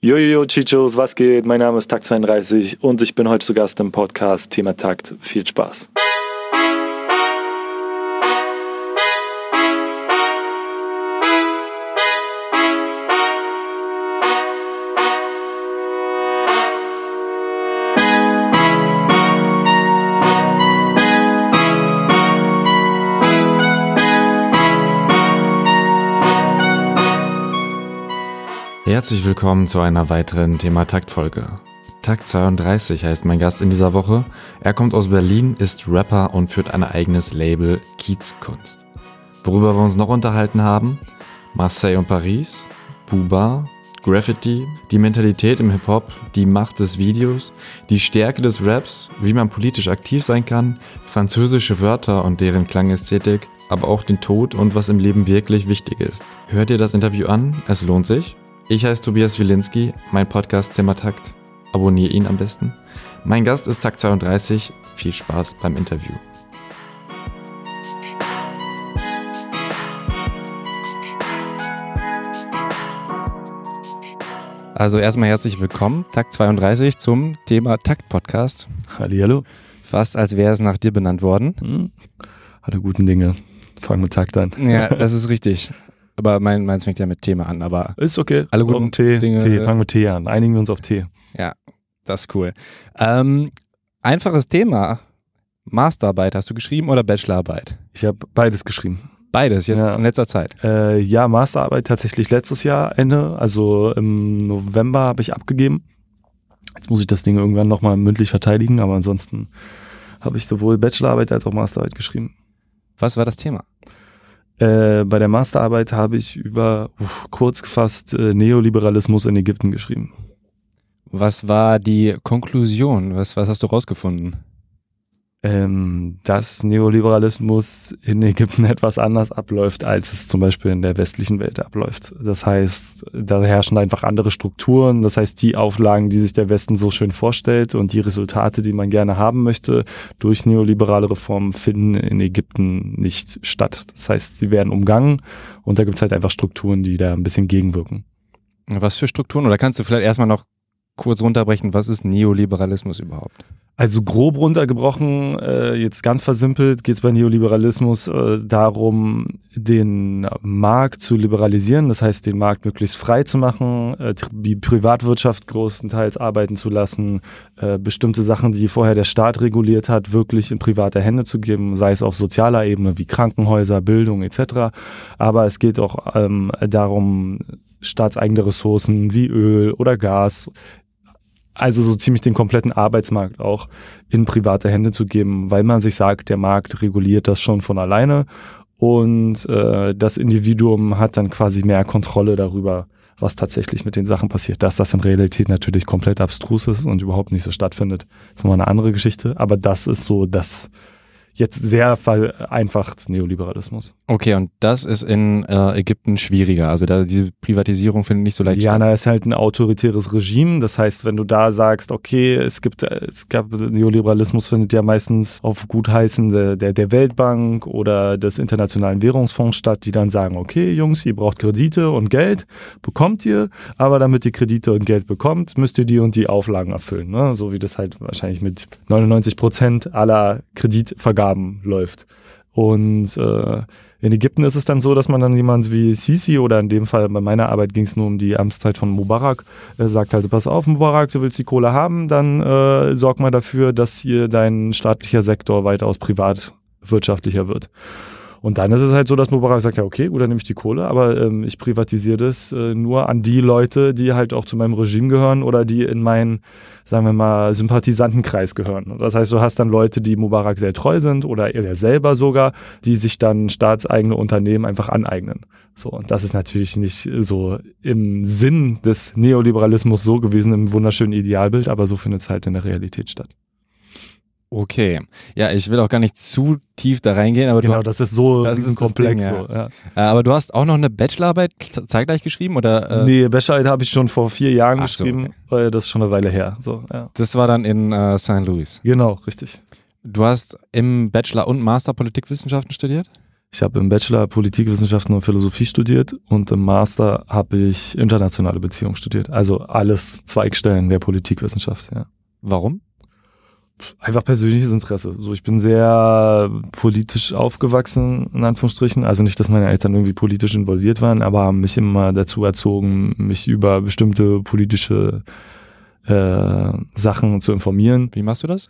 Jojo Chichos, was geht? Mein Name ist Takt32 und ich bin heute zu Gast im Podcast Thema Takt. Viel Spaß. Herzlich willkommen zu einer weiteren Thema Taktfolge. Takt 32 heißt mein Gast in dieser Woche. Er kommt aus Berlin, ist Rapper und führt ein eigenes Label Kiezkunst. Worüber wir uns noch unterhalten haben? Marseille und Paris, Buba, Graffiti, die Mentalität im Hip-Hop, die Macht des Videos, die Stärke des Raps, wie man politisch aktiv sein kann, französische Wörter und deren Klangästhetik, aber auch den Tod und was im Leben wirklich wichtig ist. Hört ihr das Interview an? Es lohnt sich. Ich heiße Tobias Wilinski, mein Podcast Thema Takt. Abonniere ihn am besten. Mein Gast ist Takt 32. Viel Spaß beim Interview. Also erstmal herzlich willkommen, Takt 32 zum Thema Takt Podcast. Hallihallo. Fast als wäre es nach dir benannt worden. Hm. Alle guten Dinge. Fangen mit Takt an. Ja, das ist richtig. Aber mein, meins fängt ja mit Thema an, aber. Ist okay. Alle so, guten Tee, Dinge. Tee. Fangen mit Tee an. Einigen wir uns auf Tee. Ja, das ist cool. Ähm, einfaches Thema. Masterarbeit hast du geschrieben oder Bachelorarbeit? Ich habe beides geschrieben. Beides, jetzt ja. in letzter Zeit? Äh, ja, Masterarbeit tatsächlich letztes Jahr Ende. Also im November habe ich abgegeben. Jetzt muss ich das Ding irgendwann nochmal mündlich verteidigen, aber ansonsten habe ich sowohl Bachelorarbeit als auch Masterarbeit geschrieben. Was war das Thema? Äh, bei der Masterarbeit habe ich über, uff, kurz gefasst, äh, Neoliberalismus in Ägypten geschrieben. Was war die Konklusion? Was, was hast du rausgefunden? Ähm, dass Neoliberalismus in Ägypten etwas anders abläuft, als es zum Beispiel in der westlichen Welt abläuft. Das heißt, da herrschen einfach andere Strukturen. Das heißt, die Auflagen, die sich der Westen so schön vorstellt und die Resultate, die man gerne haben möchte, durch neoliberale Reformen finden in Ägypten nicht statt. Das heißt, sie werden umgangen und da gibt es halt einfach Strukturen, die da ein bisschen gegenwirken. Was für Strukturen? Oder kannst du vielleicht erstmal noch kurz runterbrechen, was ist Neoliberalismus überhaupt? Also grob runtergebrochen, äh, jetzt ganz versimpelt, geht es bei Neoliberalismus äh, darum, den Markt zu liberalisieren, das heißt den Markt möglichst frei zu machen, äh, die Privatwirtschaft größtenteils arbeiten zu lassen, äh, bestimmte Sachen, die vorher der Staat reguliert hat, wirklich in private Hände zu geben, sei es auf sozialer Ebene wie Krankenhäuser, Bildung etc. Aber es geht auch ähm, darum, staatseigene Ressourcen wie Öl oder Gas also so ziemlich den kompletten Arbeitsmarkt auch in private Hände zu geben, weil man sich sagt, der Markt reguliert das schon von alleine und äh, das Individuum hat dann quasi mehr Kontrolle darüber, was tatsächlich mit den Sachen passiert. Dass das in Realität natürlich komplett abstrus ist und überhaupt nicht so stattfindet, ist nochmal eine andere Geschichte. Aber das ist so das jetzt sehr vereinfacht Neoliberalismus. Okay, und das ist in äh, Ägypten schwieriger. Also da diese Privatisierung findet nicht so leicht ja, statt. Ja, ist halt ein autoritäres Regime. Das heißt, wenn du da sagst, okay, es gibt, es gab Neoliberalismus findet ja meistens auf Gutheißen der, der, der Weltbank oder des Internationalen Währungsfonds statt, die dann sagen, okay, Jungs, ihr braucht Kredite und Geld, bekommt ihr, aber damit ihr Kredite und Geld bekommt, müsst ihr die und die Auflagen erfüllen. Ne? So wie das halt wahrscheinlich mit 99 Prozent aller Kreditvergaben Vorgaben läuft. Und äh, in Ägypten ist es dann so, dass man dann jemand wie Sisi oder in dem Fall bei meiner Arbeit ging es nur um die Amtszeit von Mubarak, äh, sagt also, pass auf Mubarak, du willst die Kohle haben, dann äh, sorg mal dafür, dass hier dein staatlicher Sektor weitaus privatwirtschaftlicher wird. Und dann ist es halt so, dass Mubarak sagt, ja, okay, gut, dann nehme ich die Kohle, aber ähm, ich privatisiere das äh, nur an die Leute, die halt auch zu meinem Regime gehören oder die in meinen, sagen wir mal, Sympathisantenkreis gehören. Das heißt, du hast dann Leute, die Mubarak sehr treu sind oder er selber sogar, die sich dann staatseigene Unternehmen einfach aneignen. So, und das ist natürlich nicht so im Sinn des Neoliberalismus so gewesen, im wunderschönen Idealbild, aber so findet es halt in der Realität statt. Okay. Ja, ich will auch gar nicht zu tief da reingehen, aber genau, du, das ist so das ist komplex. Ding, ja. So, ja. Äh, aber du hast auch noch eine Bachelorarbeit zeitgleich geschrieben oder? Äh? Nee, Bachelorarbeit habe ich schon vor vier Jahren Ach geschrieben. So, okay. Das ist schon eine Weile her. So, ja. Das war dann in äh, St. Louis. Genau, richtig. Du hast im Bachelor und Master Politikwissenschaften studiert? Ich habe im Bachelor Politikwissenschaften und Philosophie studiert und im Master habe ich internationale Beziehungen studiert. Also alles Zweigstellen der Politikwissenschaft, ja. Warum? Einfach persönliches Interesse. So, ich bin sehr politisch aufgewachsen, in Anführungsstrichen. Also nicht, dass meine Eltern irgendwie politisch involviert waren, aber haben mich immer dazu erzogen, mich über bestimmte politische äh, Sachen zu informieren. Wie machst du das?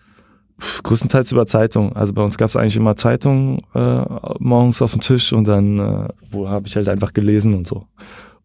größtenteils über Zeitung. Also bei uns gab es eigentlich immer Zeitungen äh, morgens auf dem Tisch und dann äh, wo habe ich halt einfach gelesen und so.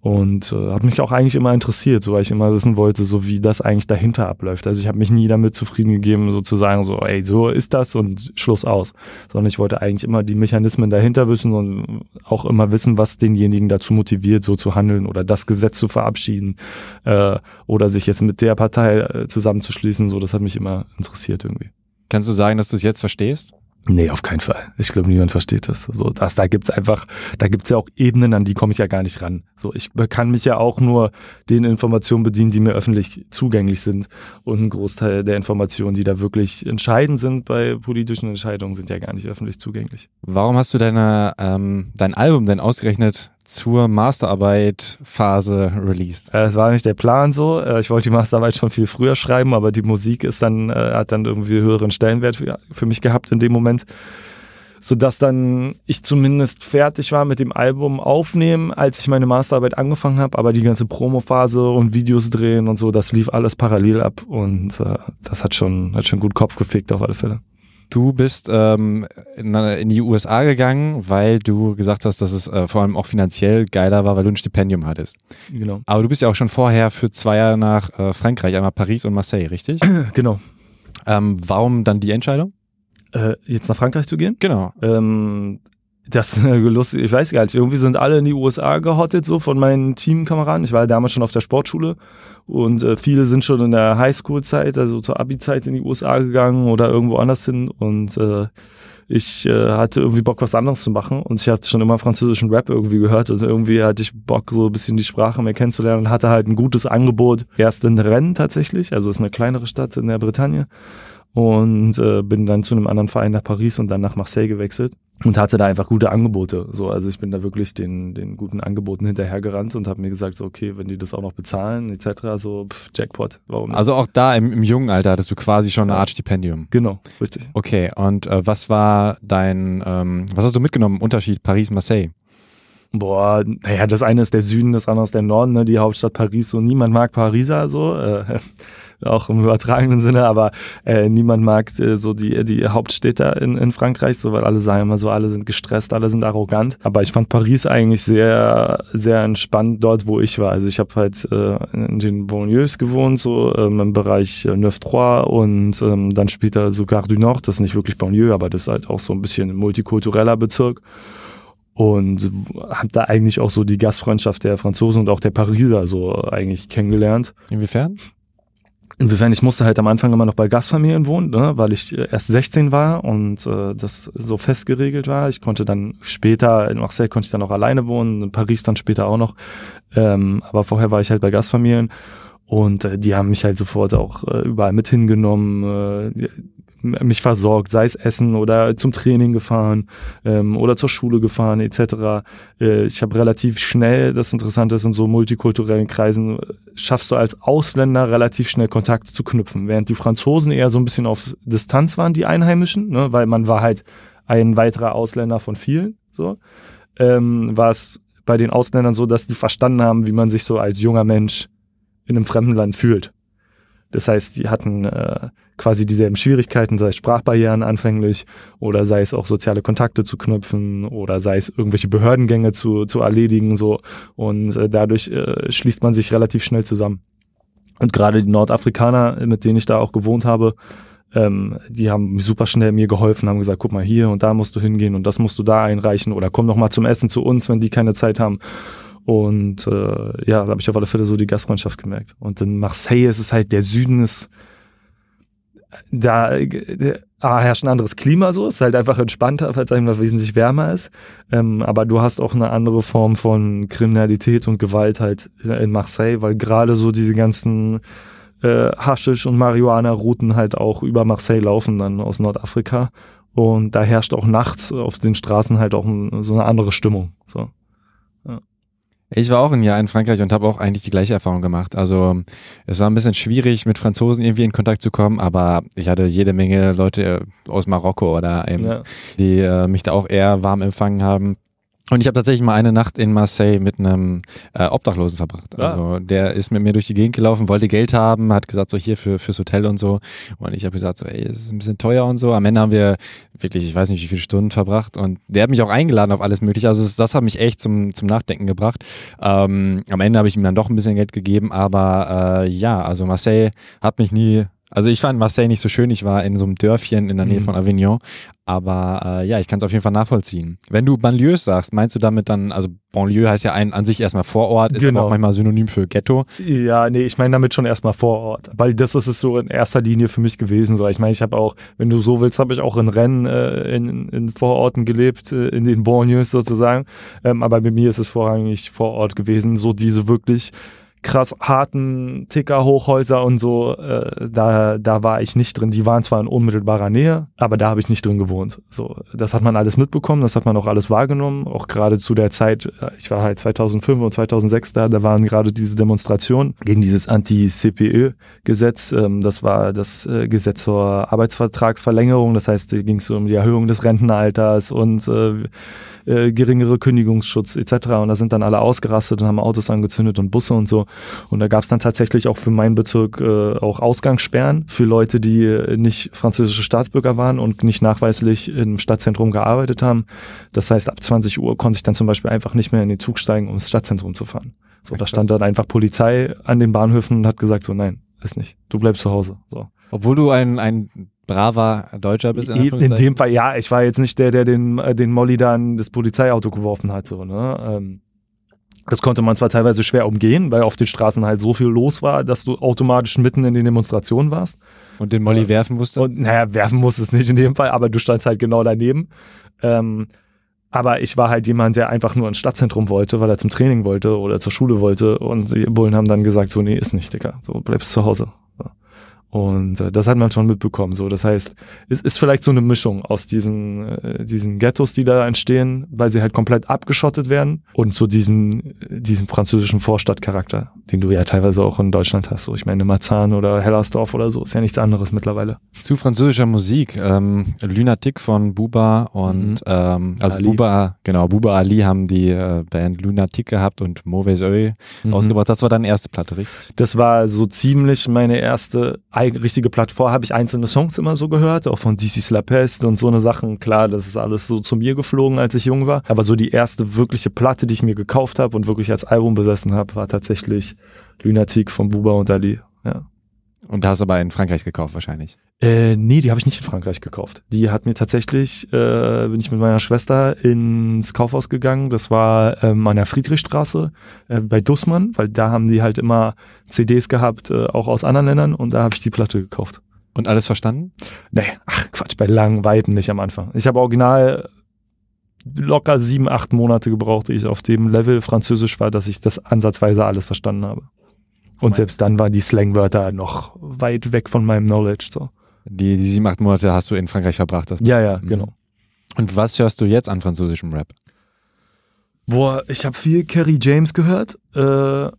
Und äh, hat mich auch eigentlich immer interessiert, so weil ich immer wissen wollte, so wie das eigentlich dahinter abläuft. Also ich habe mich nie damit zufrieden gegeben, sozusagen so, ey, so ist das und Schluss aus. Sondern ich wollte eigentlich immer die Mechanismen dahinter wissen und auch immer wissen, was denjenigen dazu motiviert, so zu handeln oder das Gesetz zu verabschieden äh, oder sich jetzt mit der Partei äh, zusammenzuschließen. So, das hat mich immer interessiert irgendwie. Kannst du sagen, dass du es jetzt verstehst? Nee, auf keinen Fall. Ich glaube, niemand versteht das. So, das, da gibt's einfach, da gibt's ja auch Ebenen, an die komme ich ja gar nicht ran. So, ich kann mich ja auch nur den Informationen bedienen, die mir öffentlich zugänglich sind. Und ein Großteil der Informationen, die da wirklich entscheidend sind bei politischen Entscheidungen, sind ja gar nicht öffentlich zugänglich. Warum hast du deine, ähm, dein Album denn ausgerechnet zur Masterarbeit-Phase released? Äh, es war nicht der Plan so. Äh, ich wollte die Masterarbeit schon viel früher schreiben, aber die Musik ist dann, äh, hat dann irgendwie höheren Stellenwert für, mich gehabt in dem Moment. Sodass dann ich zumindest fertig war mit dem Album aufnehmen, als ich meine Masterarbeit angefangen habe, aber die ganze Promophase und Videos drehen und so, das lief alles parallel ab und das hat schon, hat schon gut Kopf gefickt auf alle Fälle. Du bist ähm, in, in, die USA gegangen, weil du gesagt hast, dass es äh, vor allem auch finanziell geiler war, weil du ein Stipendium hattest. Genau. Aber du bist ja auch schon vorher für zwei Jahre nach äh, Frankreich, einmal Paris und Marseille, richtig? genau. Ähm, warum dann die Entscheidung? Äh, jetzt nach Frankreich zu gehen? Genau. Ähm, das ist lustig, ich weiß gar nicht. Irgendwie sind alle in die USA gehottet, so von meinen Teamkameraden. Ich war ja damals schon auf der Sportschule und äh, viele sind schon in der Highschool-Zeit, also zur Abi-Zeit in die USA gegangen oder irgendwo anders hin. Und äh, ich äh, hatte irgendwie Bock, was anderes zu machen. Und ich hatte schon immer französischen Rap irgendwie gehört und irgendwie hatte ich Bock, so ein bisschen die Sprache mehr kennenzulernen und hatte halt ein gutes Angebot. Erst in Rennes tatsächlich, also ist eine kleinere Stadt in der Bretagne und äh, bin dann zu einem anderen Verein nach Paris und dann nach Marseille gewechselt und hatte da einfach gute Angebote. So, also ich bin da wirklich den, den guten Angeboten hinterhergerannt und habe mir gesagt, so, okay, wenn die das auch noch bezahlen, etc., so pff, Jackpot, warum nicht? Also auch da im, im jungen Alter hattest du quasi schon eine Art Stipendium. Genau, richtig. Okay, und äh, was war dein, ähm, was hast du mitgenommen, Unterschied Paris-Marseille? Boah, naja, das eine ist der Süden, das andere ist der Norden, ne? die Hauptstadt Paris. So niemand mag Pariser, so äh, auch im übertragenen Sinne, aber äh, niemand mag äh, so die die Hauptstädte in, in Frankreich, so weil alle sagen immer so, alle sind gestresst, alle sind arrogant. Aber ich fand Paris eigentlich sehr sehr entspannt dort, wo ich war. Also ich habe halt äh, in den Banlieues gewohnt, so ähm, im Bereich äh, Neuf-Trois und ähm, dann später so Gare du Nord. Das ist nicht wirklich Banlieue, aber das ist halt auch so ein bisschen ein multikultureller Bezirk und habe da eigentlich auch so die Gastfreundschaft der Franzosen und auch der Pariser so eigentlich kennengelernt. Inwiefern? Inwiefern ich musste halt am Anfang immer noch bei Gastfamilien wohnen, ne, weil ich erst 16 war und äh, das so fest geregelt war. Ich konnte dann später, in Marseille konnte ich dann auch alleine wohnen, in Paris dann später auch noch. Ähm, aber vorher war ich halt bei Gastfamilien und äh, die haben mich halt sofort auch äh, überall mit hingenommen. Äh, mich versorgt, sei es Essen oder zum Training gefahren ähm, oder zur Schule gefahren etc. Äh, ich habe relativ schnell, das Interessante ist, in so multikulturellen Kreisen äh, schaffst du als Ausländer relativ schnell Kontakt zu knüpfen, während die Franzosen eher so ein bisschen auf Distanz waren, die Einheimischen, ne, weil man war halt ein weiterer Ausländer von vielen, so, ähm, war es bei den Ausländern so, dass die verstanden haben, wie man sich so als junger Mensch in einem fremden Land fühlt. Das heißt, die hatten äh, quasi dieselben Schwierigkeiten, sei es Sprachbarrieren anfänglich oder sei es auch soziale Kontakte zu knüpfen oder sei es irgendwelche Behördengänge zu, zu erledigen so und äh, dadurch äh, schließt man sich relativ schnell zusammen. Und gerade die Nordafrikaner, mit denen ich da auch gewohnt habe, ähm, die haben super schnell mir geholfen, haben gesagt, guck mal hier und da musst du hingehen und das musst du da einreichen oder komm doch mal zum Essen zu uns, wenn die keine Zeit haben. Und äh, ja, da habe ich auf alle Fälle so die Gastfreundschaft gemerkt. Und in Marseille ist es halt, der Süden ist, da äh, ah, herrscht ein anderes Klima so, ist halt einfach entspannter, weil es einfach wesentlich wärmer ist. Ähm, aber du hast auch eine andere Form von Kriminalität und Gewalt halt in Marseille, weil gerade so diese ganzen äh, Haschisch- und Marihuana-Routen halt auch über Marseille laufen, dann aus Nordafrika. Und da herrscht auch nachts auf den Straßen halt auch so eine andere Stimmung. So. Ich war auch ein Jahr in Frankreich und habe auch eigentlich die gleiche Erfahrung gemacht. Also es war ein bisschen schwierig, mit Franzosen irgendwie in Kontakt zu kommen, aber ich hatte jede Menge Leute aus Marokko oder eben, ja. die äh, mich da auch eher warm empfangen haben. Und ich habe tatsächlich mal eine Nacht in Marseille mit einem äh, Obdachlosen verbracht. Ah. Also der ist mit mir durch die Gegend gelaufen, wollte Geld haben, hat gesagt so hier für fürs Hotel und so. Und ich habe gesagt so, ey, es ist ein bisschen teuer und so. Am Ende haben wir wirklich, ich weiß nicht, wie viele Stunden verbracht. Und der hat mich auch eingeladen auf alles Mögliche. Also das, das hat mich echt zum zum Nachdenken gebracht. Ähm, am Ende habe ich ihm dann doch ein bisschen Geld gegeben, aber äh, ja, also Marseille hat mich nie also ich fand Marseille nicht so schön. Ich war in so einem Dörfchen in der Nähe mhm. von Avignon. Aber äh, ja, ich kann es auf jeden Fall nachvollziehen. Wenn du Banlieues sagst, meinst du damit dann, also Banlieue heißt ja ein, an sich erstmal Vorort, ist genau. aber auch manchmal synonym für Ghetto. Ja, nee, ich meine damit schon erstmal Vorort. Weil das ist es so in erster Linie für mich gewesen. So, ich meine, ich habe auch, wenn du so willst, habe ich auch in Rennen äh, in, in Vororten gelebt, äh, in den Banlieues sozusagen. Ähm, aber bei mir ist es vorrangig Vorort gewesen, so diese wirklich krass harten Ticker-Hochhäuser und so, äh, da, da war ich nicht drin. Die waren zwar in unmittelbarer Nähe, aber da habe ich nicht drin gewohnt. So, das hat man alles mitbekommen, das hat man auch alles wahrgenommen. Auch gerade zu der Zeit, äh, ich war halt 2005 und 2006 da, da waren gerade diese Demonstrationen gegen dieses Anti-CPÖ-Gesetz. Ähm, das war das äh, Gesetz zur Arbeitsvertragsverlängerung. Das heißt, da ging es um die Erhöhung des Rentenalters und äh, äh, geringere Kündigungsschutz etc. Und da sind dann alle ausgerastet und haben Autos angezündet und Busse und so. Und da gab es dann tatsächlich auch für meinen Bezirk äh, auch Ausgangssperren für Leute, die äh, nicht französische Staatsbürger waren und nicht nachweislich im Stadtzentrum gearbeitet haben. Das heißt, ab 20 Uhr konnte ich dann zum Beispiel einfach nicht mehr in den Zug steigen, um ins Stadtzentrum zu fahren. So, da stand dann einfach Polizei an den Bahnhöfen und hat gesagt so, nein, ist nicht. Du bleibst zu Hause. So. Obwohl du ein, ein braver Deutscher bist. In, in dem Fall, ja, ich war jetzt nicht der, der den, äh, den Molly dann das Polizeiauto geworfen hat. So, ne? Ähm, das konnte man zwar teilweise schwer umgehen, weil auf den Straßen halt so viel los war, dass du automatisch mitten in den Demonstrationen warst. Und den Molly äh, werfen musst Und naja, werfen musstest nicht in dem Fall, aber du standst halt genau daneben. Ähm, aber ich war halt jemand, der einfach nur ins Stadtzentrum wollte, weil er zum Training wollte oder zur Schule wollte. Und die Bullen haben dann gesagt, so, nee, ist nicht, Dicker. So, bleibst zu Hause. Und äh, das hat man schon mitbekommen. So, das heißt, es ist vielleicht so eine Mischung aus diesen äh, diesen Ghettos, die da entstehen, weil sie halt komplett abgeschottet werden, und so diesen diesen französischen Vorstadtcharakter, den du ja teilweise auch in Deutschland hast. So, ich meine Marzahn oder Hellersdorf oder so ist ja nichts anderes mittlerweile. Zu französischer Musik, ähm, Lunatic von Buba und mhm. ähm, also Ali. Buba, genau, Buba Ali haben die äh, Band Lunatic gehabt und Mauvais Oeil mhm. ausgebracht. Das war deine erste Platte, richtig? Das war so ziemlich meine erste richtige Plattform habe ich einzelne Songs immer so gehört, auch von DC's La Peste und so eine Sachen. Klar, das ist alles so zu mir geflogen, als ich jung war. Aber so die erste wirkliche Platte, die ich mir gekauft habe und wirklich als Album besessen habe, war tatsächlich Lunatic von Buba und Ali. Ja. Und hast aber in Frankreich gekauft wahrscheinlich? Äh, nee, die habe ich nicht in Frankreich gekauft. Die hat mir tatsächlich, äh, bin ich mit meiner Schwester ins Kaufhaus gegangen. Das war ähm, an der Friedrichstraße äh, bei Dussmann, weil da haben die halt immer CDs gehabt, äh, auch aus anderen Ländern und da habe ich die Platte gekauft. Und alles verstanden? Nee, ach Quatsch, bei langen Weiben nicht am Anfang. Ich habe original locker sieben, acht Monate gebraucht, ich auf dem Level Französisch war, dass ich das ansatzweise alles verstanden habe. Und selbst dann waren die Slangwörter noch weit weg von meinem Knowledge. So. Die, die sieben, acht Monate hast du in Frankreich verbracht. Das ja, ja, mhm. genau. Und was hörst du jetzt an französischem Rap? Boah, ich habe viel Kerry James gehört, äh,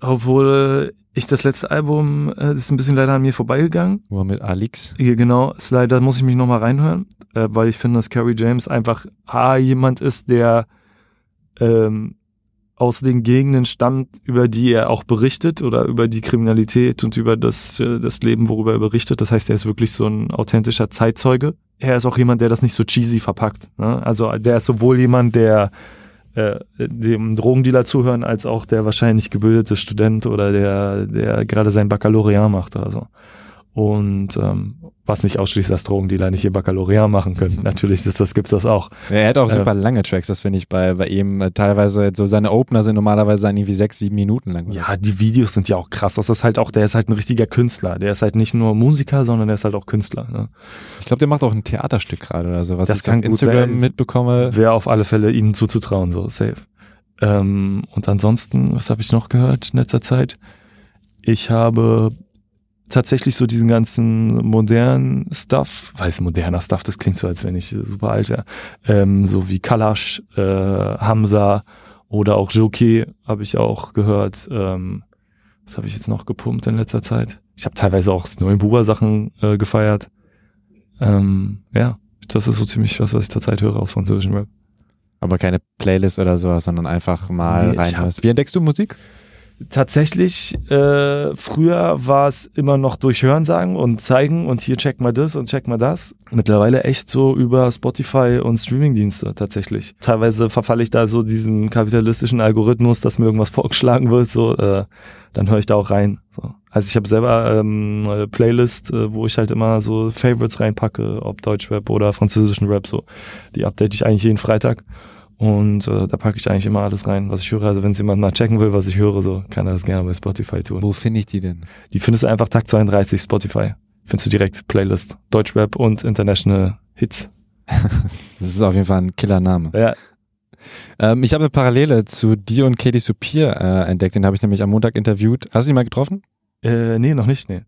obwohl ich das letzte Album äh, ist ein bisschen leider an mir vorbeigegangen. Wo mit Alix? Ja, genau, ist leider muss ich mich nochmal reinhören, äh, weil ich finde, dass Kerry James einfach A, jemand ist, der ähm, aus den Gegenden stammt, über die er auch berichtet oder über die Kriminalität und über das, äh, das Leben, worüber er berichtet. Das heißt, er ist wirklich so ein authentischer Zeitzeuge. Er ist auch jemand, der das nicht so cheesy verpackt. Ne? Also der ist sowohl jemand, der äh, dem Drogendealer zuhören, als auch der wahrscheinlich gebildete Student oder der, der gerade sein Baccalaureat macht oder so. Und ähm, was nicht ausschließt, dass Drogendealer nicht ihr Baccalaureat machen können. Natürlich ist das, gibt's das auch. er hat auch super ähm, lange Tracks, das finde ich bei, bei ihm äh, teilweise, so seine Opener sind normalerweise dann irgendwie sechs, sieben Minuten lang. Ja, die Videos sind ja auch krass. Das ist halt auch, der ist halt ein richtiger Künstler. Der ist halt nicht nur Musiker, sondern der ist halt auch Künstler. Ne? Ich glaube, der macht auch ein Theaterstück gerade oder so, was das ich kann auf Instagram sein. mitbekomme. Wäre auf alle Fälle ihm zuzutrauen, so safe. Ähm, und ansonsten, was habe ich noch gehört in letzter Zeit? Ich habe tatsächlich so diesen ganzen modernen Stuff, weiß moderner Stuff, das klingt so, als wenn ich super alt wäre, ähm, so wie Kalash, äh, Hamza oder auch Jockey habe ich auch gehört. Ähm, was habe ich jetzt noch gepumpt in letzter Zeit? Ich habe teilweise auch neuen Buba-Sachen äh, gefeiert. Ähm, ja, das ist so ziemlich was, was ich zurzeit höre aus französischem Rap. Aber keine Playlist oder sowas, sondern einfach mal Nee, rein. Wie entdeckst du Musik? Tatsächlich, äh, früher war es immer noch durch Hörensagen und zeigen und hier check mal das und check mal das. Mittlerweile echt so über Spotify und Streamingdienste tatsächlich. Teilweise verfalle ich da so diesem kapitalistischen Algorithmus, dass mir irgendwas vorgeschlagen wird, so, äh, dann höre ich da auch rein. So. Also ich habe selber ähm, Playlist, äh, wo ich halt immer so Favorites reinpacke, ob Deutschrap oder französischen Rap, so. Die update ich eigentlich jeden Freitag. Und äh, da packe ich eigentlich immer alles rein, was ich höre. Also wenn es jemand mal checken will, was ich höre, so kann er das gerne bei Spotify tun. Wo finde ich die denn? Die findest du einfach Tag 32 Spotify. Findest du direkt Playlist. Deutschrap und International Hits. Das ist auf jeden Fall ein Killername. Ja. Ähm, ich habe eine Parallele zu dir und Katie Supir äh, entdeckt. Den habe ich nämlich am Montag interviewt. Hast du ihn mal getroffen? Äh, nee, noch nicht, nee.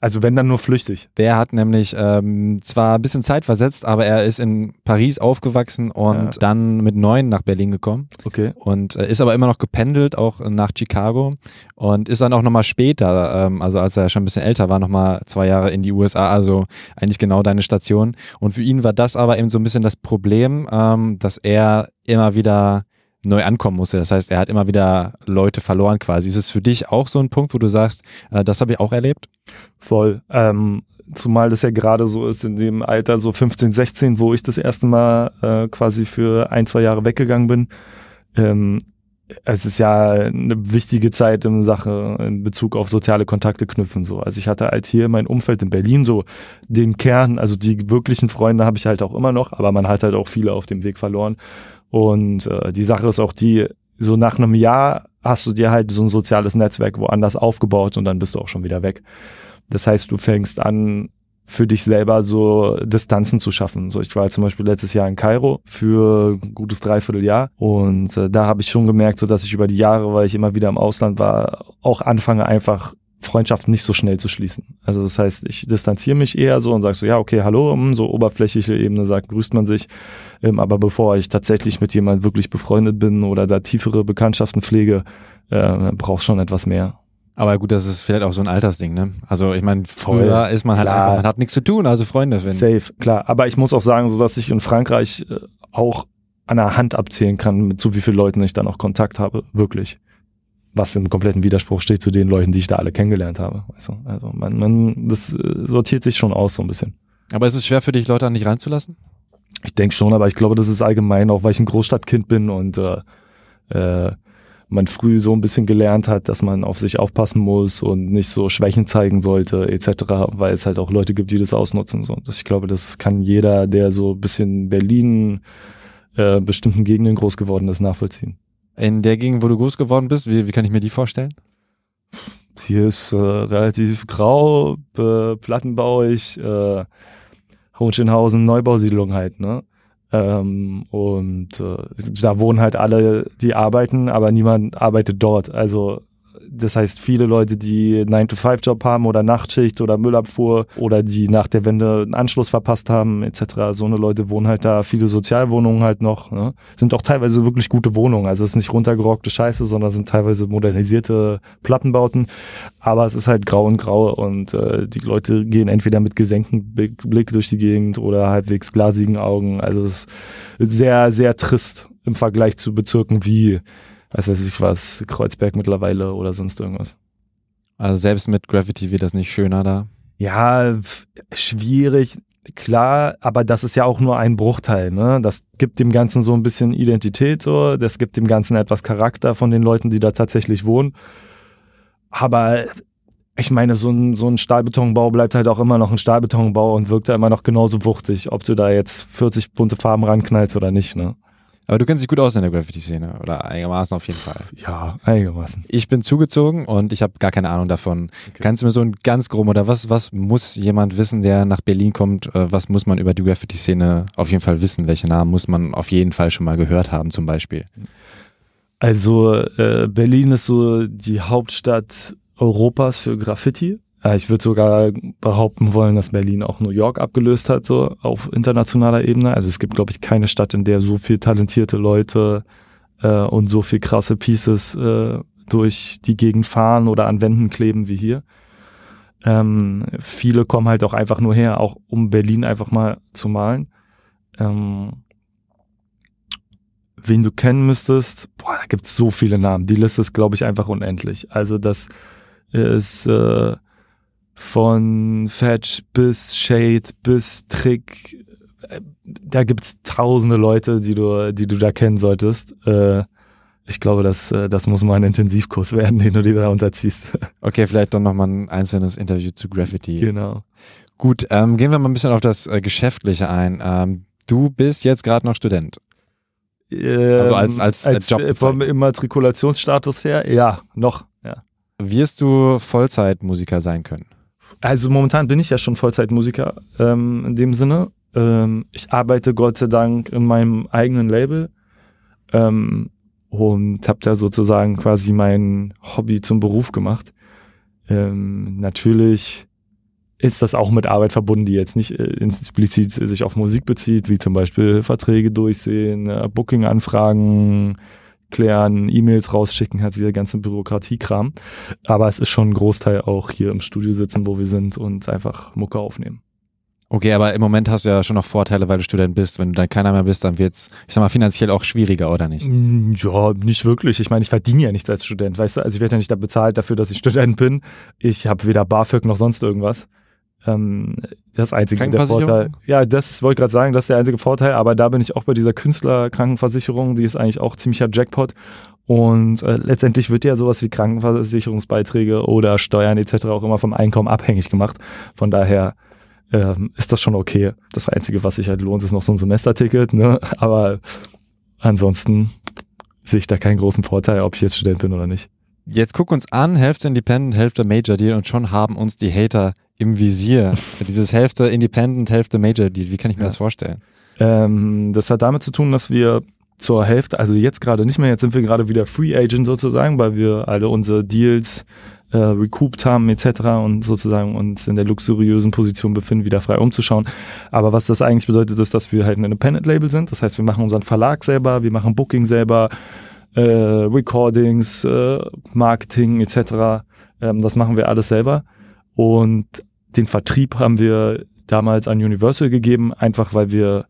Also wenn dann nur flüchtig. Der hat nämlich ähm, zwar ein bisschen Zeit versetzt, aber er ist in Paris aufgewachsen und Ja. dann mit neun nach Berlin gekommen Okay. und äh, ist aber immer noch gependelt, auch nach Chicago und ist dann auch nochmal später, ähm, also als er schon ein bisschen älter war, nochmal zwei Jahre in die USA, also eigentlich genau deine Station. Und für ihn war das aber eben so ein bisschen das Problem, ähm, dass er immer wieder neu ankommen musste. Das heißt, er hat immer wieder Leute verloren quasi. Ist es für dich auch so ein Punkt, wo du sagst, äh, das habe ich auch erlebt? Voll. Ähm, zumal das ja gerade so ist in dem Alter, so 15, 16, wo ich das erste Mal äh, quasi für ein, zwei Jahre weggegangen bin. Ähm, es ist ja eine wichtige Zeit in Sache in Bezug auf soziale Kontakte knüpfen so. Also ich hatte halt hier mein Umfeld in Berlin so den Kern, also die wirklichen Freunde habe ich halt auch immer noch, aber man hat halt auch viele auf dem Weg verloren. Und äh, die Sache ist auch die, so nach einem Jahr hast du dir halt so ein soziales Netzwerk woanders aufgebaut und dann bist du auch schon wieder weg. Das heißt, du fängst an, für dich selber so Distanzen zu schaffen. So, ich war zum Beispiel letztes Jahr in Kairo für ein gutes Dreivierteljahr und äh, da habe ich schon gemerkt, so dass ich über die Jahre, weil ich immer wieder im Ausland war, auch anfange einfach Freundschaften nicht so schnell zu schließen. Also das heißt, ich distanziere mich eher so und sag so, ja, okay, hallo, hm, so oberflächliche Ebene sagt, grüßt man sich. Ähm, aber bevor ich tatsächlich mit jemand wirklich befreundet bin oder da tiefere Bekanntschaften pflege, äh, braucht schon etwas mehr. Aber gut, das ist vielleicht auch so ein Altersding, ne? Also ich meine, früher ist man halt Klar. einfach, man hat nichts zu tun, also Freunde, wenn. Safe, klar. Aber ich muss auch sagen, so dass ich in Frankreich äh, auch an der Hand abzählen kann, mit so wie vielen Leuten ich dann auch Kontakt habe, wirklich. Was im kompletten Widerspruch steht zu den Leuten, die ich da alle kennengelernt habe. Du? Also man, man, das äh, sortiert sich schon aus so ein bisschen. Aber ist es schwer für dich, Leute an dich reinzulassen? Ich denke schon, aber ich glaube, das ist allgemein, auch weil ich ein Großstadtkind bin und äh, äh, man früh so ein bisschen gelernt hat, dass man auf sich aufpassen muss und nicht so Schwächen zeigen sollte, etc., weil es halt auch Leute gibt, die das ausnutzen. So. Das, ich glaube, das kann jeder, der so ein bisschen Berlin äh, bestimmten Gegenden groß geworden ist, nachvollziehen. In der Gegend, wo du groß geworden bist, wie, wie kann ich mir die vorstellen? Hier ist äh, relativ grau, äh, plattenbauig, äh, Hohenschönhausen, Neubausiedlung halt, ne? Ähm, und äh, da wohnen halt alle, die arbeiten, aber niemand arbeitet dort. Also das heißt, viele Leute, die 9-to-5-Job haben oder Nachtschicht oder Müllabfuhr oder die nach der Wende einen Anschluss verpasst haben, etc. So eine Leute wohnen halt da, viele Sozialwohnungen halt noch. Ne? Sind auch teilweise wirklich gute Wohnungen. Also es ist nicht runtergerockte Scheiße, sondern sind teilweise modernisierte Plattenbauten. Aber es ist halt grau und grau und äh, die Leute gehen entweder mit gesenktem Blick durch die Gegend oder halbwegs glasigen Augen. Also es ist sehr, sehr trist im Vergleich zu Bezirken wie weiß weiß ich was, Kreuzberg mittlerweile oder sonst irgendwas. Also selbst mit Graffiti wird das nicht schöner da. Ja, schwierig, klar, aber das ist ja auch nur ein Bruchteil, ne? Das gibt dem Ganzen so ein bisschen Identität, so, das gibt dem Ganzen etwas Charakter von den Leuten, die da tatsächlich wohnen. Aber ich meine, so ein, so ein Stahlbetonbau bleibt halt auch immer noch ein Stahlbetonbau und wirkt ja immer noch genauso wuchtig, ob du da jetzt 40 bunte Farben ranknallst oder nicht, ne? Aber du kennst dich gut aus in der Graffiti-Szene oder einigermaßen auf jeden Fall. Ja, einigermaßen. Ich bin zugezogen und ich habe gar keine Ahnung davon. Kannst du mir so ein ganz grob oder was, was muss jemand wissen, der nach Berlin kommt? äh, Was muss man über die Graffiti-Szene auf jeden Fall wissen? Welche Namen muss man auf jeden Fall schon mal gehört haben zum Beispiel? Also äh, Berlin ist so die Hauptstadt Europas für Graffiti. Ich würde sogar behaupten wollen, dass Berlin auch New York abgelöst hat, so auf internationaler Ebene. Also es gibt, glaube ich, keine Stadt, in der so viel talentierte Leute äh, und so viel krasse Pieces äh, durch die Gegend fahren oder an Wänden kleben wie hier. Ähm, viele kommen halt auch einfach nur her, auch um Berlin einfach mal zu malen. Ähm, wen du kennen müsstest, boah, da gibt's so viele Namen. Die Liste ist, glaube ich, einfach unendlich. Also das ist äh, von Fetch bis Shade bis Trick. Äh, da gibt's tausende Leute, die du, die du da kennen solltest. Äh, ich glaube, das, äh, das muss mal ein Intensivkurs werden, den du dir da unterziehst. Okay, vielleicht dann nochmal ein einzelnes Interview zu Graffiti. Genau. Gut, ähm, gehen wir mal ein bisschen auf das äh, Geschäftliche ein. Ähm, du bist jetzt gerade noch Student. Ähm, also als, als, als Job. Vom Immatrikulationsstatus her, ja, noch, ja. Wirst du Vollzeitmusiker sein können? Also momentan bin ich ja schon Vollzeitmusiker ähm, in dem Sinne. Ähm, ich arbeite Gott sei Dank in meinem eigenen Label ähm, und habe da sozusagen quasi mein Hobby zum Beruf gemacht. Ähm, natürlich ist das auch mit Arbeit verbunden, die jetzt nicht äh, explizit sich auf Musik bezieht, wie zum Beispiel Verträge durchsehen, äh, Booking-Anfragen klären, E-Mails rausschicken, halt dieser ganze Bürokratiekram. Aber es ist schon ein Großteil auch hier im Studio sitzen, wo wir sind und einfach Mucke aufnehmen. Okay, aber im Moment hast du ja schon noch Vorteile, weil du Student bist. Wenn du dann keiner mehr bist, dann wird's, ich sag mal, finanziell auch schwieriger, oder nicht? Mm, ja, nicht wirklich. Ich meine, ich verdiene ja nichts als Student, weißt du? Also ich werde ja nicht da bezahlt dafür, dass ich Student bin. Ich habe weder BAföG noch sonst irgendwas. Ähm, das einzige der Vorteil. Ja, das wollte ich gerade sagen, das ist der einzige Vorteil, aber da bin ich auch bei dieser Künstlerkrankenversicherung, die ist eigentlich auch ziemlicher Jackpot. Und äh, letztendlich wird ja sowas wie Krankenversicherungsbeiträge oder Steuern etc. auch immer vom Einkommen abhängig gemacht. Von daher ähm, ist das schon okay. Das Einzige, was sich halt lohnt, ist noch so ein Semesterticket, ne? Aber ansonsten sehe ich da keinen großen Vorteil, ob ich jetzt Student bin oder nicht. Jetzt guck uns an, Hälfte Independent, Hälfte Major Deal und schon haben uns die Hater im Visier. Dieses Hälfte Independent, Hälfte Major Deal. Wie kann ich mir ja. das vorstellen? Ähm, das hat damit zu tun, dass wir zur Hälfte, also jetzt gerade nicht mehr, jetzt sind wir gerade wieder Free Agent sozusagen, weil wir alle unsere Deals äh, recouped haben etc. und sozusagen uns in der luxuriösen Position befinden, wieder frei umzuschauen. Aber was das eigentlich bedeutet, ist, dass wir halt ein Independent Label sind. Das heißt, wir machen unseren Verlag selber, wir machen Booking selber, äh, Recordings, äh, Marketing etc. Ähm, das machen wir alles selber. Und den Vertrieb haben wir damals an Universal gegeben, einfach weil wir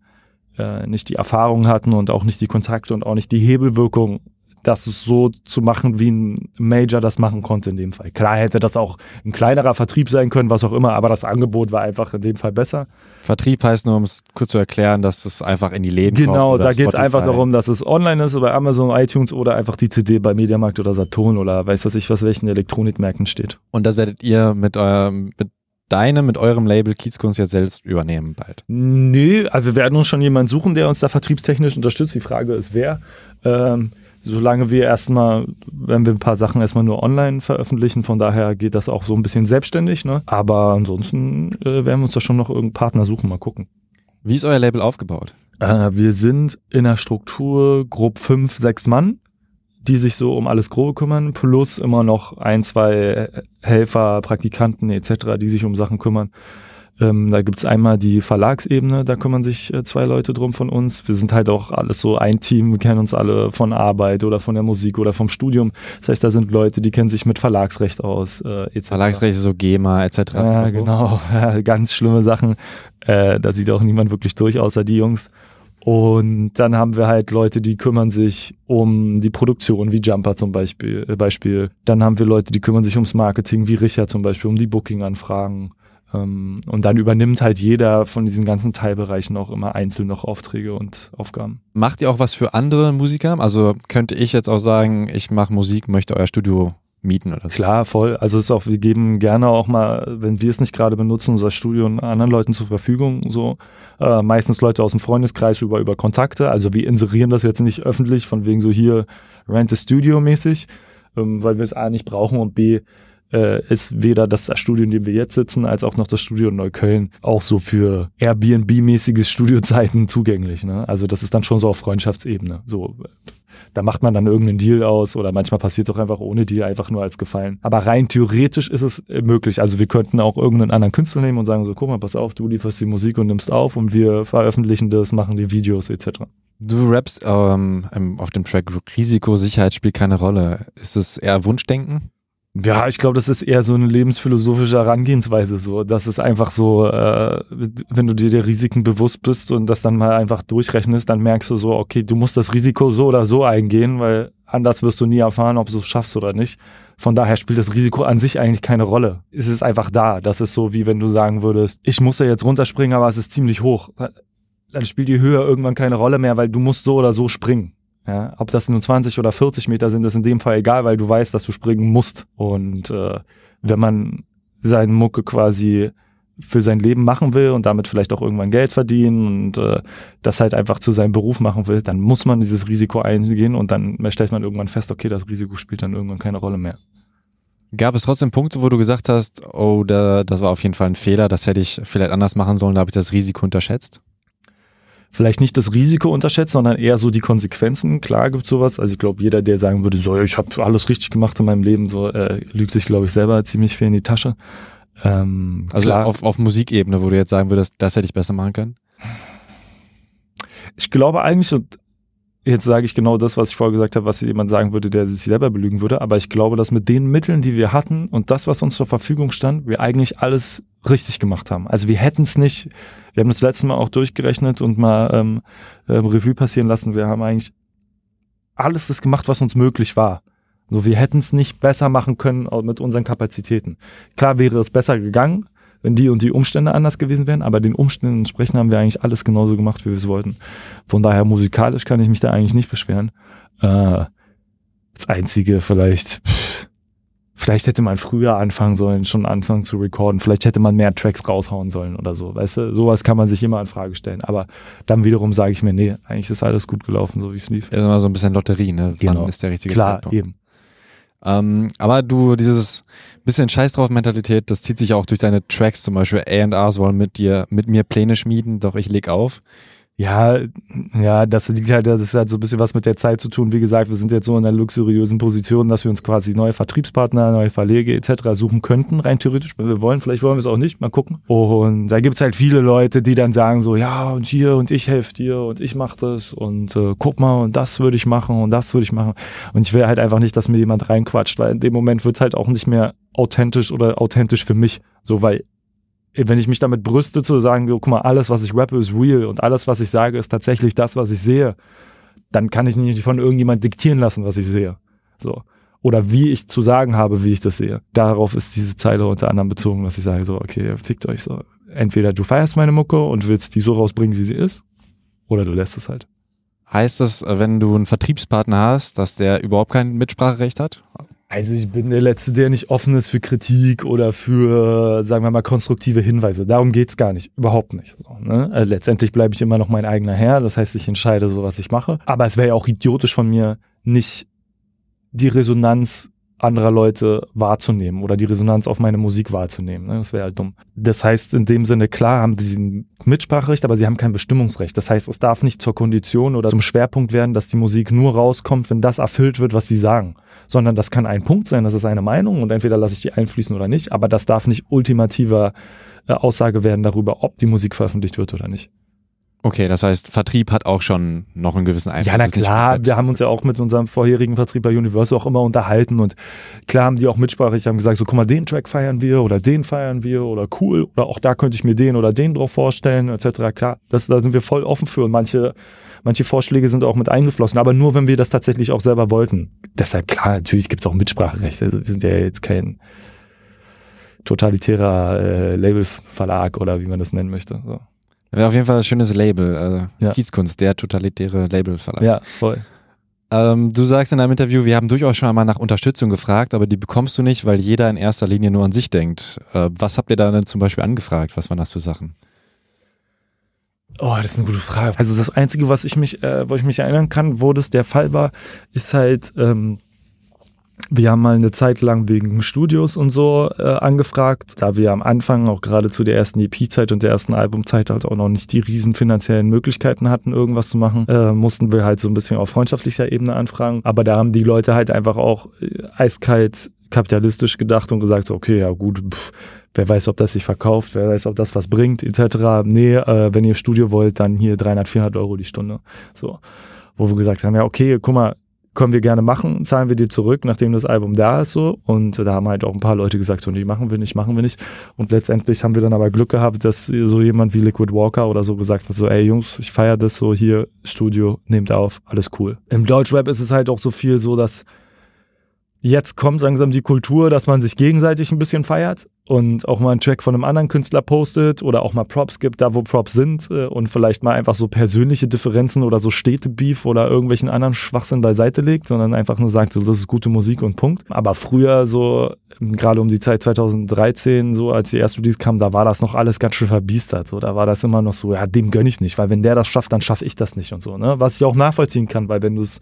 äh, nicht die Erfahrung hatten und auch nicht die Kontakte und auch nicht die Hebelwirkung, das so zu machen, wie ein Major das machen konnte in dem Fall. Klar hätte das auch ein kleinerer Vertrieb sein können, was auch immer, aber das Angebot war einfach in dem Fall besser. Vertrieb heißt nur, um es kurz zu erklären, dass es einfach in die Läden genau, kommt. Genau, da geht es einfach darum, dass es online ist bei Amazon, iTunes oder einfach die CD bei Mediamarkt oder Saturn oder weiß was ich, was welchen Elektronikmärkten steht. Und das werdet ihr mit eurem, mit deine mit eurem Label Kiezkunst jetzt selbst übernehmen bald? Nee, also wir werden uns schon jemanden suchen, der uns da vertriebstechnisch unterstützt. Die Frage ist, wer. Ähm, solange wir erstmal, wenn wir ein paar Sachen erstmal nur online veröffentlichen, von daher geht das auch so ein bisschen selbstständig. Ne? Aber ansonsten äh, werden wir uns da schon noch irgendeinen Partner suchen, mal gucken. Wie ist euer Label aufgebaut? Äh, wir sind in der Struktur grob fünf, sechs Mann die sich so um alles Grobe kümmern, plus immer noch ein, zwei Helfer, Praktikanten etc., die sich um Sachen kümmern. Ähm, da gibt's einmal die Verlagsebene, da kümmern sich äh, zwei Leute drum von uns. Wir sind halt auch alles so ein Team, wir kennen uns alle von Arbeit oder von der Musik oder vom Studium. Das heißt, da sind Leute, die kennen sich mit Verlagsrecht aus. Äh, etc. Verlagsrecht, so GEMA etc. Ja, genau. Ja, ganz schlimme Sachen. Äh, da sieht auch niemand wirklich durch, außer die Jungs. Und dann haben wir halt Leute, die kümmern sich um die Produktion, wie Jumper zum Beispiel. Äh, Beispiel. Dann haben wir Leute, die kümmern sich ums Marketing, wie Richard zum Beispiel, um die Booking-Anfragen. Ähm, und dann übernimmt halt jeder von diesen ganzen Teilbereichen auch immer einzeln noch Aufträge und Aufgaben. Macht ihr auch was für andere Musiker? Also könnte ich jetzt auch sagen, ich mache Musik, möchte euer Studio mieten oder so. Klar, voll. Also ist auch, wir geben gerne auch mal, wenn wir es nicht gerade benutzen, unser Studio anderen Leuten zur Verfügung. So äh, meistens Leute aus dem Freundeskreis über über Kontakte. Also wir inserieren das jetzt nicht öffentlich, von wegen so hier Rent a Studio mäßig, ähm, weil wir es A nicht brauchen und B äh, ist weder das Studio, in dem wir jetzt sitzen, als auch noch das Studio in Neukölln auch so für Airbnb-mäßiges Studiozeiten zugänglich. Ne? Also das ist dann schon so auf Freundschaftsebene. So Da macht man dann irgendeinen Deal aus oder manchmal passiert auch einfach ohne Deal, einfach nur als Gefallen. Aber rein theoretisch ist es äh, möglich. Also wir könnten auch irgendeinen anderen Künstler nehmen und sagen so, guck mal, pass auf, du lieferst die Musik und nimmst auf und wir veröffentlichen das, machen die Videos etc. Du rappst ähm, auf dem Track Risiko, Sicherheit spielt keine Rolle. Ist es eher Wunschdenken? Ja, ich glaube, das ist eher so eine lebensphilosophische Herangehensweise so. Das ist einfach so, äh, wenn du dir der Risiken bewusst bist und das dann mal einfach durchrechnest, dann merkst du so, okay, du musst das Risiko so oder so eingehen, weil anders wirst du nie erfahren, ob du es schaffst oder nicht. Von daher spielt das Risiko an sich eigentlich keine Rolle. Es ist einfach da. Das ist so, wie wenn du sagen würdest, ich muss da jetzt runterspringen, aber es ist ziemlich hoch. Dann spielt die Höhe irgendwann keine Rolle mehr, weil du musst so oder so springen. Ja, ob das nun 20 oder 40 Meter sind, ist in dem Fall egal, weil du weißt, dass du springen musst. Und äh, wenn man seine Mucke quasi für sein Leben machen will und damit vielleicht auch irgendwann Geld verdienen und äh, das halt einfach zu seinem Beruf machen will, dann muss man dieses Risiko eingehen und dann stellt man irgendwann fest, okay, das Risiko spielt dann irgendwann keine Rolle mehr. Gab es trotzdem Punkte, wo du gesagt hast, oh, da, das war auf jeden Fall ein Fehler, das hätte ich vielleicht anders machen sollen, da habe ich das Risiko unterschätzt? Vielleicht nicht das Risiko unterschätzt, sondern eher so die Konsequenzen. Klar gibt sowas. Also ich glaube, jeder, der sagen würde, so, ich habe alles richtig gemacht in meinem Leben, so äh, lügt sich, glaube ich, selber ziemlich viel in die Tasche. Ähm, also klar. Auf, auf Musikebene, wo du jetzt sagen würdest, das hätte ich besser machen können? Ich glaube eigentlich, und jetzt sage ich genau das, was ich vorher gesagt habe, was jemand sagen würde, der sich selber belügen würde, aber ich glaube, dass mit den Mitteln, die wir hatten und das, was uns zur Verfügung stand, wir eigentlich alles richtig gemacht haben. Also wir hätten es nicht, wir haben das letzte Mal auch durchgerechnet und mal ähm, äh, Revue passieren lassen. Wir haben eigentlich alles das gemacht, was uns möglich war. So, wir hätten es nicht besser machen können mit unseren Kapazitäten. Klar wäre es besser gegangen, wenn die und die Umstände anders gewesen wären, aber den Umständen entsprechend haben wir eigentlich alles genauso gemacht, wie wir es wollten. Von daher musikalisch kann ich mich da eigentlich nicht beschweren. Äh, das Einzige vielleicht, pff, vielleicht hätte man früher anfangen sollen, schon anfangen zu recorden. Vielleicht hätte man mehr Tracks raushauen sollen oder so. Weißt du, sowas kann man sich immer in Frage stellen. Aber dann wiederum sage ich mir, nee, eigentlich ist alles gut gelaufen, so wie es lief. Ist immer so ein bisschen Lotterie, ne? Genau. Wann ist der richtige Klar, Zeitpunkt? eben. Ähm, aber du, dieses bisschen Scheiß drauf Mentalität, das zieht sich auch durch deine Tracks zum Beispiel. A&Rs wollen mit dir, mit mir Pläne schmieden, doch ich leg auf. Ja, ja, das liegt halt, das ist halt so ein bisschen was mit der Zeit zu tun. Wie gesagt, wir sind jetzt so in einer luxuriösen Position, dass wir uns quasi neue Vertriebspartner, neue Verlege etc. suchen könnten, rein theoretisch, wenn wir wollen. Vielleicht wollen wir es auch nicht, mal gucken. Und da gibt's halt viele Leute, die dann sagen so, ja, und hier und ich helfe dir und ich mach das und äh, guck mal und das würde ich machen und das würde ich machen. Und ich will halt einfach nicht, dass mir jemand reinquatscht, weil in dem Moment wird's halt auch nicht mehr authentisch oder authentisch für mich. So, weil wenn ich mich damit brüste zu sagen, guck mal, alles, was ich rappe, ist real und alles, was ich sage, ist tatsächlich das, was ich sehe, dann kann ich nicht von irgendjemand diktieren lassen, was ich sehe. So. Oder wie ich zu sagen habe, wie ich das sehe. Darauf ist diese Zeile unter anderem bezogen, dass ich sage so, okay, fickt euch so. Entweder du feierst meine Mucke und willst die so rausbringen, wie sie ist, oder du lässt es halt. Heißt das, wenn du einen Vertriebspartner hast, dass der überhaupt kein Mitspracherecht hat? Also ich bin der Letzte, der nicht offen ist für Kritik oder für, sagen wir mal, konstruktive Hinweise. Darum geht's gar nicht. Überhaupt nicht. So, ne? also letztendlich bleibe ich immer noch mein eigener Herr. Das heißt, ich entscheide so, was ich mache. Aber es wäre ja auch idiotisch von mir, nicht die Resonanz anderer Leute wahrzunehmen oder die Resonanz auf meine Musik wahrzunehmen. Ne? Das wäre halt dumm. Das heißt, in dem Sinne, klar haben sie ein Mitspracherecht, aber sie haben kein Bestimmungsrecht. Das heißt, es darf nicht zur Kondition oder zum Schwerpunkt werden, dass die Musik nur rauskommt, wenn das erfüllt wird, was sie sagen. Sondern das kann ein Punkt sein, das ist eine Meinung und entweder lasse ich die einfließen oder nicht, aber das darf nicht ultimativer äh, Aussage werden darüber, ob die Musik veröffentlicht wird oder nicht. Okay, das heißt, Vertrieb hat auch schon noch einen gewissen Einfluss. Ja, na klar, wir haben uns ja auch mit unserem vorherigen Vertrieb bei Universal auch immer unterhalten und klar haben die auch Mitsprache. Ich haben gesagt, so guck mal, den Track feiern wir oder den feiern wir oder cool oder auch da könnte ich mir den oder den drauf vorstellen etc. Klar, das, da sind wir voll offen für und manche, manche Vorschläge sind auch mit eingeflossen, aber nur, wenn wir das tatsächlich auch selber wollten. Deshalb, klar, natürlich gibt es auch Mitspracherecht. Also wir sind ja jetzt kein totalitärer äh, Labelverlag oder wie man das nennen möchte. So. Wäre auf jeden Fall ein schönes Label. Also ja. Kiezkunst, der totalitäre Labelverlag. Ja, voll. Ähm, du sagst in einem Interview, wir haben durchaus schon einmal nach Unterstützung gefragt, aber die bekommst du nicht, weil jeder in erster Linie nur an sich denkt. Äh, was habt ihr da denn zum Beispiel angefragt? Was waren das für Sachen? Oh, das ist eine gute Frage. Also das Einzige, was ich mich, äh, wo ich mich erinnern kann, wo das der Fall war, ist halt, ähm, wir haben mal eine Zeit lang wegen Studios und so äh, angefragt, da wir am Anfang auch gerade zu der ersten EP-Zeit und der ersten Albumzeit halt auch noch nicht die riesen finanziellen Möglichkeiten hatten, irgendwas zu machen, äh, mussten wir halt so ein bisschen auf freundschaftlicher Ebene anfragen. Aber da haben die Leute halt einfach auch äh, eiskalt kapitalistisch gedacht und gesagt, okay, ja gut, pff, wer weiß, ob das sich verkauft, wer weiß, ob das was bringt, etc. Nee, äh, wenn ihr Studio wollt, dann hier 300, 400 Euro die Stunde. So, wo wir gesagt haben, ja okay, guck mal, können wir gerne machen, zahlen wir dir zurück, nachdem das Album da ist so. Und da haben halt auch ein paar Leute gesagt, so, nee, machen wir nicht, machen wir nicht. Und letztendlich haben wir dann aber Glück gehabt, dass so jemand wie Liquid Walker oder so gesagt hat, so, ey Jungs, ich feiere das so hier, Studio, nehmt auf, alles cool. Im Deutschrap ist es halt auch so viel so, dass jetzt kommt langsam die Kultur, dass man sich gegenseitig ein bisschen feiert und auch mal einen Track von einem anderen Künstler postet oder auch mal Props gibt, da wo Props sind äh, und vielleicht mal einfach so persönliche Differenzen oder so Städtebeef oder irgendwelchen anderen Schwachsinn beiseite legt, sondern einfach nur sagt, so das ist gute Musik und Punkt. Aber früher so, gerade um die Zeit 2013, so als die erste Release kam, da war das noch alles ganz schön verbiestert. So, da war das immer noch so, ja, dem gönn ich nicht, weil wenn der das schafft, dann schaffe ich das nicht und so. Ne? Was ich auch nachvollziehen kann, weil wenn du es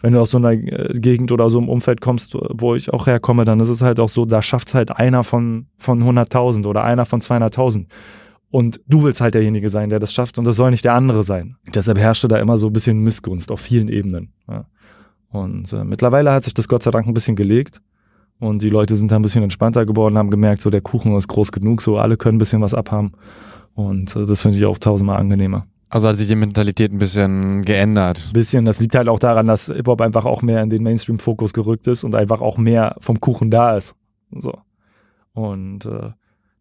wenn du aus so einer äh, Gegend oder so einem Umfeld kommst, wo ich auch herkomme, dann ist es halt auch so, da schafft es halt einer von, von 100.000 oder einer von 200.000. Und du willst halt derjenige sein, der das schafft und das soll nicht der andere sein. Deshalb herrschte da immer so ein bisschen Missgunst auf vielen Ebenen. Ja. Und äh, mittlerweile hat sich das Gott sei Dank ein bisschen gelegt. Und die Leute sind da ein bisschen entspannter geworden, haben gemerkt, so der Kuchen ist groß genug, so alle können ein bisschen was abhaben. Und äh, das finde ich auch tausendmal angenehmer. Also hat sich die Mentalität ein bisschen geändert. Ein bisschen. Das liegt halt auch daran, dass Hip-Hop einfach auch mehr in den Mainstream-Fokus gerückt ist und einfach auch mehr vom Kuchen da ist. So. Und äh,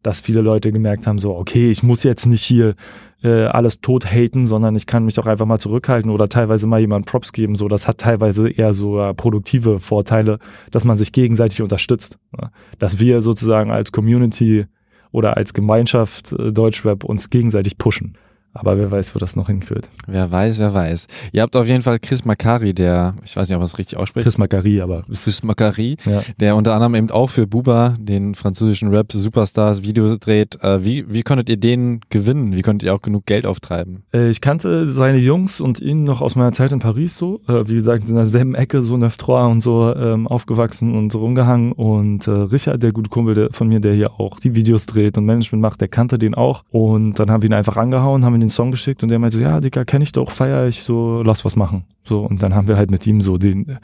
dass viele Leute gemerkt haben, so, okay, ich muss jetzt nicht hier äh, alles tot haten, sondern ich kann mich auch einfach mal zurückhalten oder teilweise mal jemand Props geben. So, das hat teilweise eher so äh, produktive Vorteile, dass man sich gegenseitig unterstützt. Ne? Dass wir sozusagen als Community oder als Gemeinschaft äh, Deutschrap uns gegenseitig pushen. Aber wer weiß, wo das noch hinführt. Wer weiß, wer weiß. Ihr habt auf jeden Fall Chris Macari, der, ich weiß nicht, ob man es richtig ausspricht. Chris Macari, aber. Chris Macari, ja. der unter anderem eben auch für Buba, den französischen Rap-Superstars, Video dreht. Äh, wie, wie konntet ihr den gewinnen? Wie konntet ihr auch genug Geld auftreiben? Äh, ich kannte seine Jungs und ihn noch aus meiner Zeit in Paris so. Äh, wie gesagt, in derselben Ecke, so neuf und so ähm, aufgewachsen und so rumgehangen. Und Richard, der gute Kumpel von mir, der hier auch die Videos dreht und Management macht, der kannte den auch. Und dann haben wir ihn einfach angehauen, haben ihn den Song geschickt und der meinte so, ja, Digga, kenne ich doch, feier ich, so, lass was machen. So, und dann haben wir halt mit ihm so den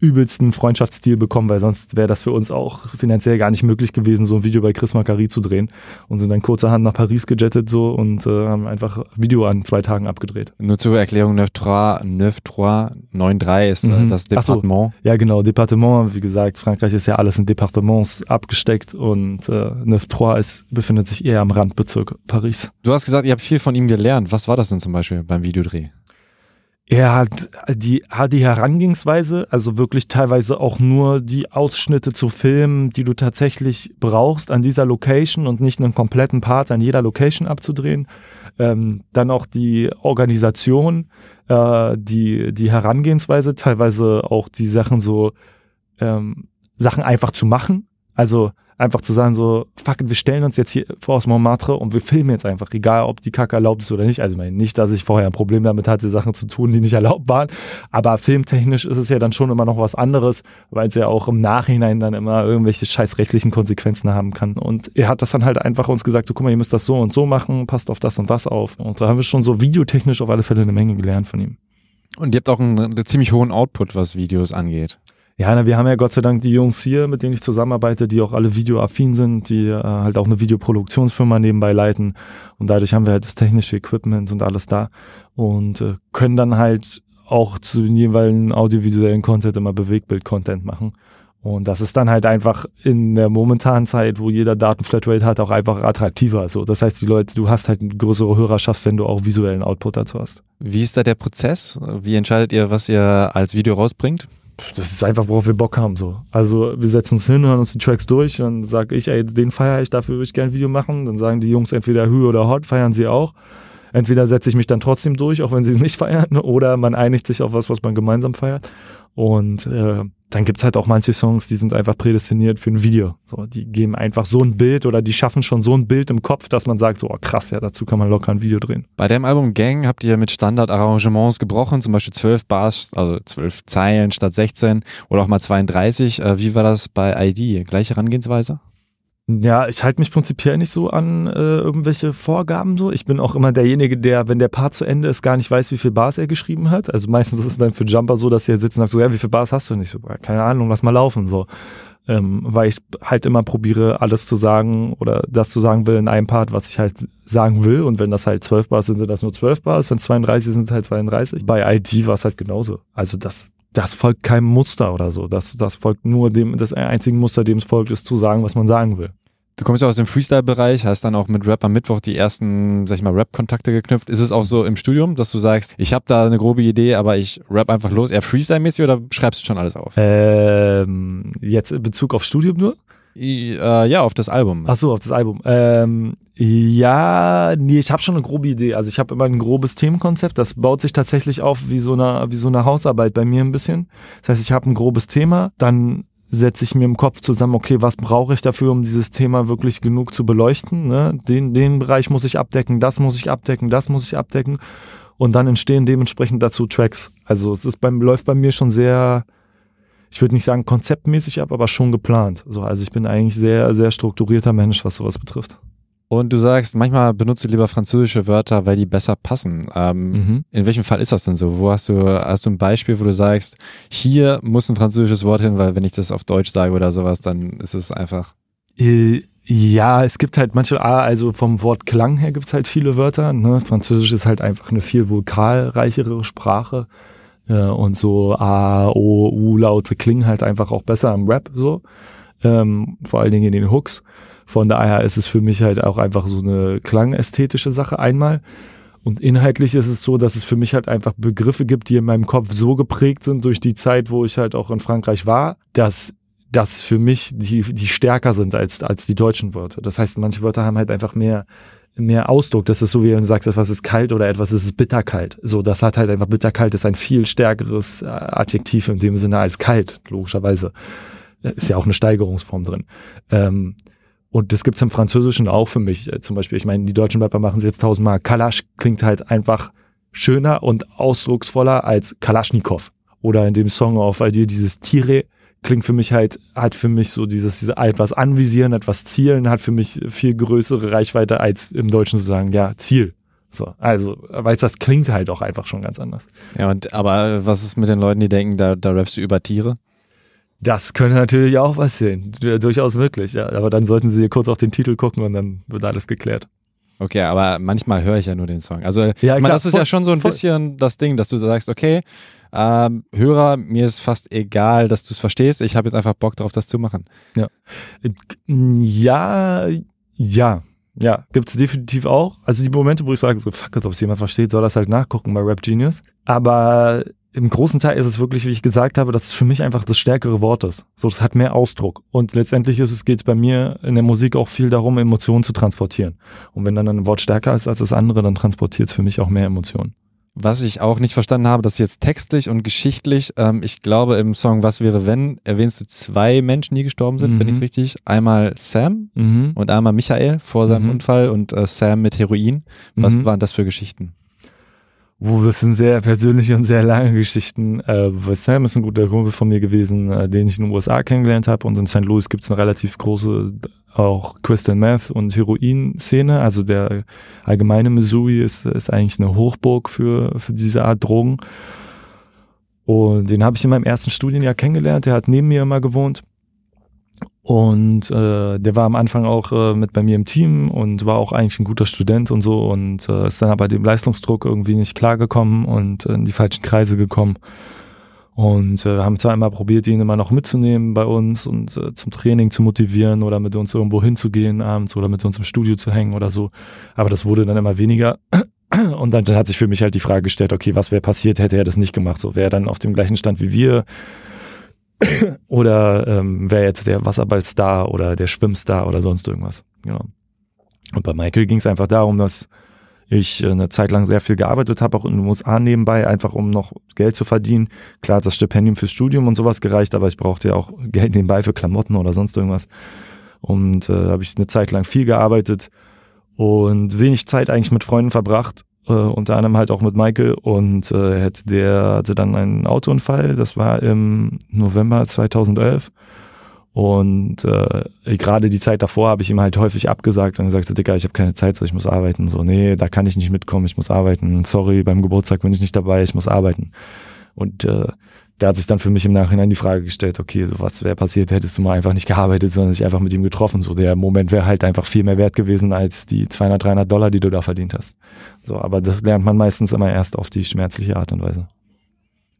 übelsten Freundschaftsstil bekommen, weil sonst wäre das für uns auch finanziell gar nicht möglich gewesen, so ein Video bei Chris Macari zu drehen. Und sind dann kurzerhand nach Paris gejettet so und äh, haben einfach Video an zwei Tagen abgedreht. Nur zur Erklärung, 9393 ist äh, mhm. das Departement. So, ja genau, Departement, wie gesagt, Frankreich ist ja alles in Departements abgesteckt und äh, 93 ist, befindet sich eher am Randbezirk Paris. Du hast gesagt, ihr habt viel von ihm gelernt. Was war das denn zum Beispiel beim Videodreh? Er hat die, hat die Herangehensweise, also wirklich teilweise auch nur die Ausschnitte zu filmen, die du tatsächlich brauchst an dieser Location und nicht einen kompletten Part an jeder Location abzudrehen. Ähm, dann auch die Organisation, äh, die, die Herangehensweise, teilweise auch die Sachen so, ähm, Sachen einfach zu machen. Also einfach zu sagen so, fuck, wir stellen uns jetzt hier vor aus Montmartre und wir filmen jetzt einfach, egal ob die Kacke erlaubt ist oder nicht. Also ich meine nicht, dass ich vorher ein Problem damit hatte, Sachen zu tun, die nicht erlaubt waren, aber filmtechnisch ist es ja dann schon immer noch was anderes, weil es ja auch im Nachhinein dann immer irgendwelche scheiß rechtlichen Konsequenzen haben kann. Und er hat das dann halt einfach uns gesagt, so, guck mal, ihr müsst das so und so machen, passt auf das und das auf. Und da haben wir schon so videotechnisch auf alle Fälle eine Menge gelernt von ihm. Und ihr habt auch einen, einen ziemlich hohen Output, was Videos angeht. Ja, na, wir haben ja Gott sei Dank die Jungs hier, mit denen ich zusammenarbeite, die auch alle videoaffin sind, die äh, halt auch eine Videoproduktionsfirma nebenbei leiten. Und dadurch haben wir halt das technische Equipment und alles da und äh, können dann halt auch zu den jeweiligen audiovisuellen Content immer Bewegtbild-Content machen. Und das ist dann halt einfach in der momentanen Zeit, wo jeder Datenflatrate hat, auch einfach attraktiver. So, das heißt, die Leute, du hast halt eine größere Hörerschaft, wenn du auch visuellen Output dazu hast. Wie ist da der Prozess? Wie entscheidet ihr, was ihr als Video rausbringt? Das ist einfach, worauf wir Bock haben. So. Also wir setzen uns hin, hören uns die Tracks durch, dann sage ich, ey, den feiere ich, dafür würde ich gerne ein Video machen. Dann sagen die Jungs entweder Hü oder Hot, feiern sie auch. Entweder setze ich mich dann trotzdem durch, auch wenn sie es nicht feiern, oder man einigt sich auf was, was man gemeinsam feiert. Und äh, dann gibt's halt auch manche Songs, die sind einfach prädestiniert für ein Video. So, die geben einfach so ein Bild oder die schaffen schon so ein Bild im Kopf, dass man sagt, so oh, krass, ja, dazu kann man locker ein Video drehen. Bei dem Album Gang habt ihr mit Standardarrangements gebrochen, zum Beispiel zwölf Bars, also zwölf Zeilen statt 16 oder auch mal 32. Äh, wie war das bei ID? Gleiche Herangehensweise? Ja, ich halte mich prinzipiell nicht so an äh, irgendwelche Vorgaben so. Ich bin auch immer derjenige, der, wenn der Part zu Ende ist, gar nicht weiß, wie viel Bars er geschrieben hat. Also meistens ist es dann für Jumper so, dass halt sitzen und sagen so, ja, wie viel Bars hast du nicht? So, keine Ahnung, lass mal laufen so. Ähm, weil ich halt immer probiere, alles zu sagen oder das zu sagen will in einem Part, was ich halt sagen will. Und wenn das halt zwölf Bars sind, sind das nur zwölf Bars. Wenn es 32 sind, halt 32. Bei ID war es halt genauso. Also das, das folgt keinem Muster oder so. Das, das folgt nur dem, das einzige Muster, dem es folgt, ist zu sagen, was man sagen will. Du kommst ja aus dem Freestyle-Bereich, hast dann auch mit Rap am Mittwoch die ersten, sag ich mal, Rap-Kontakte geknüpft. Ist es auch so im Studium, dass du sagst, ich habe da eine grobe Idee, aber ich rap einfach los, eher Freestyle-mäßig oder schreibst du schon alles auf? Ähm, jetzt in Bezug auf Studium nur? Äh, ja, auf das Album. Ach so, auf das Album. Ähm, ja, nee, ich habe schon eine grobe Idee. Also ich habe immer ein grobes Themenkonzept. Das baut sich tatsächlich auf wie so eine wie so eine Hausarbeit bei mir ein bisschen. Das heißt, ich habe ein grobes Thema, dann setze ich mir im Kopf zusammen, okay, was brauche ich dafür, um dieses Thema wirklich genug zu beleuchten? Ne? Den, den Bereich muss ich abdecken, das muss ich abdecken, das muss ich abdecken. Und dann entstehen dementsprechend dazu Tracks. Also es ist beim, läuft bei mir schon sehr, ich würde nicht sagen konzeptmäßig ab, aber schon geplant. So, also ich bin eigentlich sehr, sehr strukturierter Mensch, was sowas betrifft. Und du sagst, manchmal benutzt du lieber französische Wörter, weil die besser passen. Ähm, mhm. In welchem Fall ist das denn so? Wo hast du, hast du ein Beispiel, wo du sagst, hier muss ein französisches Wort hin, weil wenn ich das auf Deutsch sage oder sowas, dann ist es einfach. Äh, ja, es gibt halt manche, also vom Wort Klang her gibt es halt viele Wörter. Ne? Französisch ist halt einfach eine viel vokalreichere Sprache. und so A, O, U-Laute klingen halt einfach auch besser im Rap so. Ähm, vor allen Dingen in den Hooks. Von daher ist es für mich halt auch einfach so eine klangästhetische Sache einmal. Und inhaltlich ist es so, dass es für mich halt einfach Begriffe gibt, die in meinem Kopf so geprägt sind durch die Zeit, wo ich halt auch in Frankreich war, dass das für mich die, die stärker sind als, als die deutschen Wörter. Das heißt, manche Wörter haben halt einfach mehr, mehr Ausdruck. Das ist so, wie wenn du sagst, etwas ist kalt oder etwas ist bitterkalt. So, das hat halt einfach bitterkalt, ist ein viel stärkeres äh, Adjektiv in dem Sinne als kalt, logischerweise. Ist ja auch eine Steigerungsform drin. Ähm, und das gibt's im Französischen auch für mich. Äh, zum Beispiel, ich meine, die deutschen Rapper machen es jetzt tausendmal. Kalasch klingt halt einfach schöner und ausdrucksvoller als Kalaschnikow. Oder in dem Song auf ID dieses Tire klingt für mich halt, hat für mich so dieses, diese etwas anvisieren, etwas zielen, hat für mich viel größere Reichweite als im Deutschen zu sagen, ja, Ziel. So, also, weil das klingt halt auch einfach schon ganz anders. Ja, und aber was ist mit den Leuten, die denken, da, da rappst du über Tiere? Das könnte natürlich auch passieren. Durchaus möglich, ja. Aber dann sollten Sie kurz auf den Titel gucken und dann wird alles geklärt. Okay, aber manchmal höre ich ja nur den Song. Also, ja, ich meine, das ist voll, ja schon so ein voll. bisschen das Ding, dass du sagst, okay, ähm, Hörer, mir ist fast egal, dass du es verstehst. Ich habe jetzt einfach Bock drauf, das zu machen. Ja, ja, ja. Ja, gibt es definitiv auch. Also die Momente, wo ich sage, so fuck it, ob es jemand versteht, soll das halt nachgucken bei Rap Genius. Aber im großen Teil ist es wirklich, wie ich gesagt habe, dass es für mich einfach das stärkere Wort ist. So, es hat mehr Ausdruck. Und letztendlich ist es, geht es bei mir in der Musik auch viel darum, Emotionen zu transportieren. Und wenn dann ein Wort stärker ist als das andere, dann transportiert es für mich auch mehr Emotionen. Was ich auch nicht verstanden habe, dass jetzt textlich und geschichtlich, ähm, ich glaube im Song Was wäre wenn, erwähnst du zwei Menschen, die gestorben sind, mhm. wenn ich es richtig. Einmal Sam mhm. und einmal Michael vor seinem mhm. Unfall und äh, Sam mit Heroin. Was mhm. waren das für Geschichten? Uh, das sind sehr persönliche und sehr lange Geschichten. Äh, Sam ist ein guter Kumpel von mir gewesen, äh, den ich in den USA kennengelernt habe. Und in St. Louis gibt es eine relativ große auch Crystal Meth und Heroin-Szene. Also der allgemeine Missouri ist, ist eigentlich eine Hochburg für, für diese Art Drogen. Und den habe ich in meinem ersten Studienjahr kennengelernt. Der hat neben mir immer gewohnt. Und äh, der war am Anfang auch äh, mit bei mir im Team und war auch eigentlich ein guter Student und so und äh, ist dann aber dem Leistungsdruck irgendwie nicht klargekommen und in die falschen Kreise gekommen. Und äh, haben zwar immer probiert, ihn immer noch mitzunehmen bei uns und äh, zum Training zu motivieren oder mit uns irgendwo hinzugehen abends oder mit uns im Studio zu hängen oder so. Aber das wurde dann immer weniger. Und dann, dann hat sich für mich halt die Frage gestellt, okay, was wäre passiert, hätte er das nicht gemacht? So wäre er dann auf dem gleichen Stand wie wir oder ähm, wer jetzt der Wasserballstar oder der Schwimmstar oder sonst irgendwas. Genau. Und bei Michael ging es einfach darum, dass ich äh, eine Zeit lang sehr viel gearbeitet habe, auch in den USA nebenbei, einfach um noch Geld zu verdienen. Klar hat das Stipendium fürs Studium und sowas gereicht, aber ich brauchte ja auch Geld nebenbei für Klamotten oder sonst irgendwas. Und äh, habe ich eine Zeit lang viel gearbeitet und wenig Zeit eigentlich mit Freunden verbracht, äh, unter anderem halt auch mit Michael und äh, hätte der hatte dann einen Autounfall, das war im November 2011 und äh, gerade die Zeit davor habe ich ihm halt häufig abgesagt und gesagt, so Dicker, ich habe keine Zeit, so ich muss arbeiten. So, nee, da kann ich nicht mitkommen, ich muss arbeiten. Sorry, beim Geburtstag bin ich nicht dabei, ich muss arbeiten. Und äh, da hat sich dann für mich im Nachhinein die Frage gestellt, okay, so was wäre passiert, hättest du mal einfach nicht gearbeitet, sondern sich einfach mit ihm getroffen. So der Moment wäre halt einfach viel mehr wert gewesen als die 200, 300 Dollar, die du da verdient hast. So, aber das lernt man meistens immer erst auf die schmerzliche Art und Weise.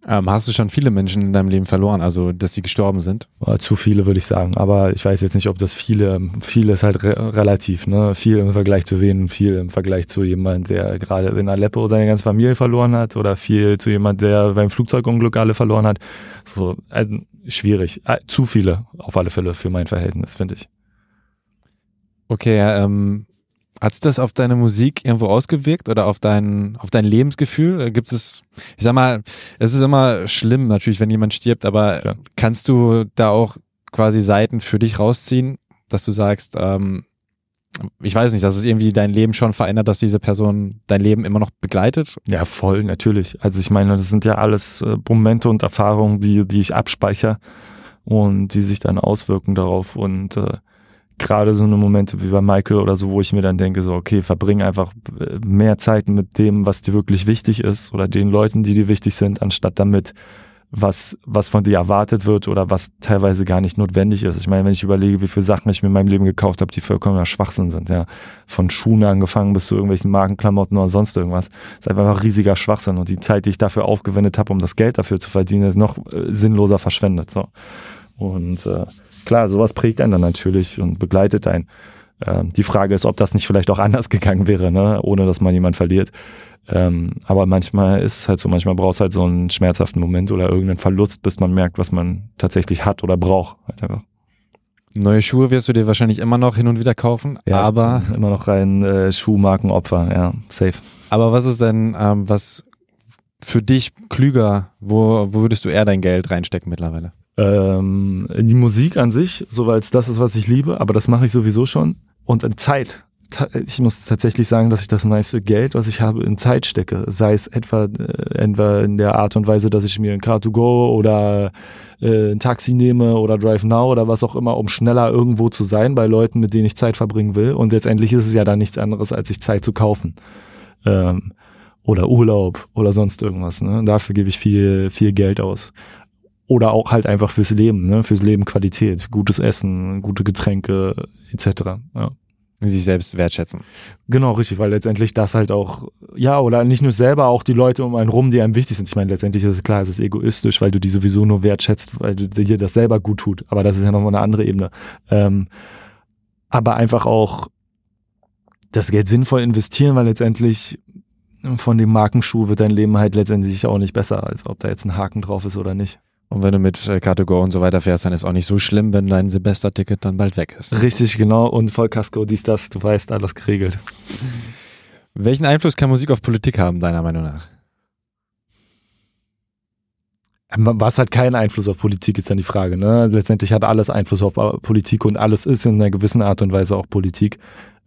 Ähm, hast du schon viele Menschen in deinem Leben verloren, also dass sie gestorben sind? Zu viele würde ich sagen, aber ich weiß jetzt nicht, ob das viele, viele ist halt re relativ, ne? Viel im Vergleich zu wen, viel im Vergleich zu jemand, der gerade in Aleppo seine ganze Familie verloren hat oder viel zu jemand, der beim Flugzeugunglück alle verloren hat. So also schwierig, äh, zu viele auf alle Fälle für mein Verhältnis, finde ich. Okay, ähm, hat sich das auf deine Musik irgendwo ausgewirkt oder auf dein, auf dein Lebensgefühl? Gibt es, ich sag mal, es ist immer schlimm natürlich, wenn jemand stirbt, aber ja. kannst du da auch quasi Seiten für dich rausziehen, dass du sagst, ähm, ich weiß nicht, dass es irgendwie dein Leben schon verändert, dass diese Person dein Leben immer noch begleitet? Ja, voll, natürlich. Also ich meine, das sind ja alles äh, Momente und Erfahrungen, die, die ich abspeichere und die sich dann auswirken darauf und äh, gerade so eine Momente wie bei Michael oder so, wo ich mir dann denke, so, okay, verbring einfach äh, mehr Zeit mit dem, was dir wirklich wichtig ist oder den Leuten, die dir wichtig sind, anstatt damit, was, was von dir erwartet wird oder was teilweise gar nicht notwendig ist. Ich meine, wenn ich überlege, wie viele Sachen ich mir in meinem Leben gekauft habe, die vollkommener Schwachsinn sind, ja. Von Schuhen angefangen bis zu irgendwelchen Markenklamotten oder sonst irgendwas. Das ist einfach riesiger Schwachsinn. Und die Zeit, die ich dafür aufgewendet habe, um das Geld dafür zu verdienen, ist noch äh, sinnloser verschwendet. So. Und äh, klar, sowas prägt einen dann natürlich und begleitet einen. Ähm, die Frage ist, ob das nicht vielleicht auch anders gegangen wäre, ne? ohne dass man jemand verliert. Ähm, aber manchmal ist es halt so, manchmal braucht es halt so einen schmerzhaften Moment oder irgendeinen Verlust, bis man merkt, was man tatsächlich hat oder braucht. Halt einfach. Neue Schuhe wirst du dir wahrscheinlich immer noch hin und wieder kaufen, ja, aber immer noch rein äh, Schuhmarkenopfer, ja, safe. Aber was ist denn, ähm, was für dich klüger, wo, wo würdest du eher dein Geld reinstecken mittlerweile? Ähm, die Musik an sich, so weil es das ist, was ich liebe, aber das mache ich sowieso schon. Und in Zeit. Ich muss tatsächlich sagen, dass ich das meiste Geld, was ich habe, in Zeit stecke. Sei es etwa, äh, etwa in der Art und Weise, dass ich mir ein Car2Go oder äh, ein Taxi nehme oder Drive Now oder was auch immer, um schneller irgendwo zu sein bei Leuten, mit denen ich Zeit verbringen will. Und letztendlich ist es ja dann nichts anderes, als sich Zeit zu kaufen. Ähm, oder Urlaub oder sonst irgendwas. Ne? Dafür gebe ich viel, viel Geld aus oder auch halt einfach fürs Leben, ne? fürs Leben Qualität, gutes Essen, gute Getränke etc. Ja. Sich selbst wertschätzen. Genau, richtig, weil letztendlich das halt auch, ja, oder nicht nur selber, auch die Leute um einen rum, die einem wichtig sind. Ich meine, letztendlich ist es klar, es ist egoistisch, weil du die sowieso nur wertschätzt, weil dir das selber gut tut. Aber das ist ja nochmal eine andere Ebene. Ähm, aber einfach auch das Geld sinnvoll investieren, weil letztendlich von dem Markenschuh wird dein Leben halt letztendlich auch nicht besser, als ob da jetzt ein Haken drauf ist oder nicht. Und wenn du mit äh, Car2Go und so weiter fährst, dann ist auch nicht so schlimm, wenn dein Silvesterticket dann bald weg ist. Richtig, genau. Und Vollkasko, dies, das, du weißt, alles geregelt. Welchen Einfluss kann Musik auf Politik haben, deiner Meinung nach? Was hat keinen Einfluss auf Politik, ist dann die Frage. Ne? Letztendlich hat alles Einfluss auf äh, Politik und alles ist in einer gewissen Art und Weise auch Politik.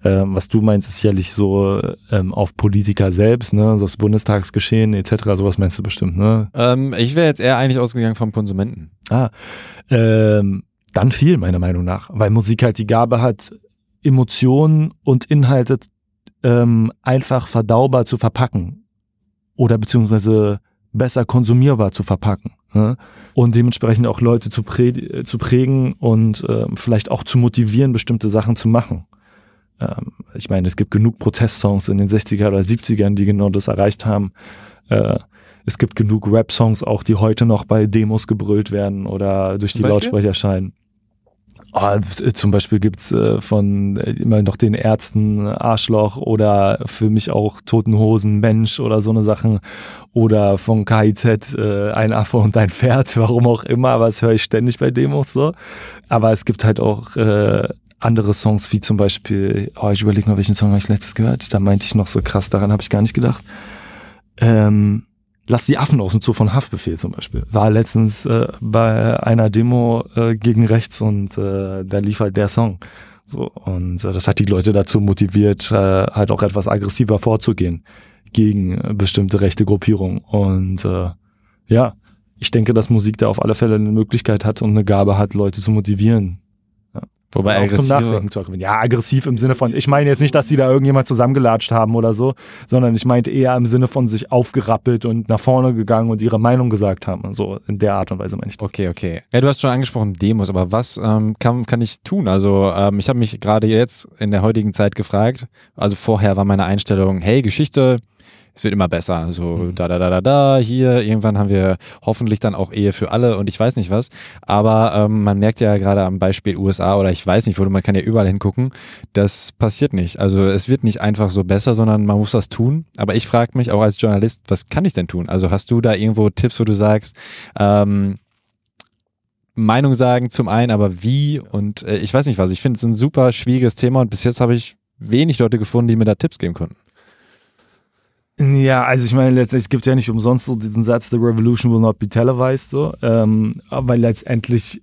Ähm, was du meinst, ist sicherlich so ähm, auf Politiker selbst, ne, so das Bundestagsgeschehen etc. Sowas meinst du bestimmt, ne? Ähm, ich wäre jetzt eher eigentlich ausgegangen vom Konsumenten. Ah, ähm, dann viel meiner Meinung nach, weil Musik halt die Gabe hat, Emotionen und Inhalte ähm, einfach verdaubar zu verpacken oder beziehungsweise besser konsumierbar zu verpacken ne? und dementsprechend auch Leute zu, prä zu prägen und äh, vielleicht auch zu motivieren, bestimmte Sachen zu machen. Ähm, ich meine, es gibt genug Protestsongs in den 60er oder 70ern, die genau das erreicht haben. Äh, es gibt genug Rap-Songs auch, die heute noch bei Demos gebrüllt werden oder durch die Lautsprecher scheinen. Oh, zum Beispiel gibt's äh, von äh, immer noch den Ärzten Arschloch oder für mich auch Toten Hosen Mensch oder so eine Sachen oder von KIZ äh, ein Affe und ein Pferd, warum auch immer, aber das höre ich ständig bei Demos so. Aber es gibt halt auch äh, andere Songs wie zum Beispiel, oh, ich überlege mal, welchen Song habe ich letztes gehört. Da meinte ich noch so krass, daran habe ich gar nicht gedacht. Ähm, Lass die Affen aus dem Zoo von Haftbefehl zum Beispiel. War letztens äh, bei einer Demo äh, gegen rechts und äh, da lief halt der Song. So, und äh, das hat die Leute dazu motiviert, äh, halt auch etwas aggressiver vorzugehen gegen äh, bestimmte rechte Gruppierungen. Und äh, ja, ich denke, dass Musik da auf alle Fälle eine Möglichkeit hat und eine Gabe hat, Leute zu motivieren, Wobei aggressiv. Ja, aggressiv im Sinne von, ich meine jetzt nicht, dass sie da irgendjemand zusammengelatscht haben oder so, sondern ich meinte eher im Sinne von sich aufgerappelt und nach vorne gegangen und ihre Meinung gesagt haben. So in der Art und Weise meine ich das. Okay, okay. Ja, du hast schon angesprochen Demos, aber was ähm, kann, kann ich tun? Also ähm, ich habe mich gerade jetzt in der heutigen Zeit gefragt, also vorher war meine Einstellung, hey, Geschichte, es wird immer besser. So mhm. da, da, da, da, da, hier, irgendwann haben wir hoffentlich dann auch Ehe für alle und ich weiß nicht was. Aber ähm, man merkt ja gerade am Beispiel USA oder ich weiß nicht, wo man kann ja überall hingucken, das passiert nicht. Also es wird nicht einfach so besser, sondern man muss das tun. Aber ich frage mich auch als Journalist, was kann ich denn tun? Also hast du da irgendwo Tipps, wo du sagst, ähm, Meinung sagen zum einen, aber wie und äh, ich weiß nicht was. Ich finde es ein super schwieriges Thema und bis jetzt habe ich wenig Leute gefunden, die mir da Tipps geben konnten. Ja, also ich meine, letztendlich gibt ja nicht umsonst so diesen Satz, the revolution will not be televised, so, ähm, weil letztendlich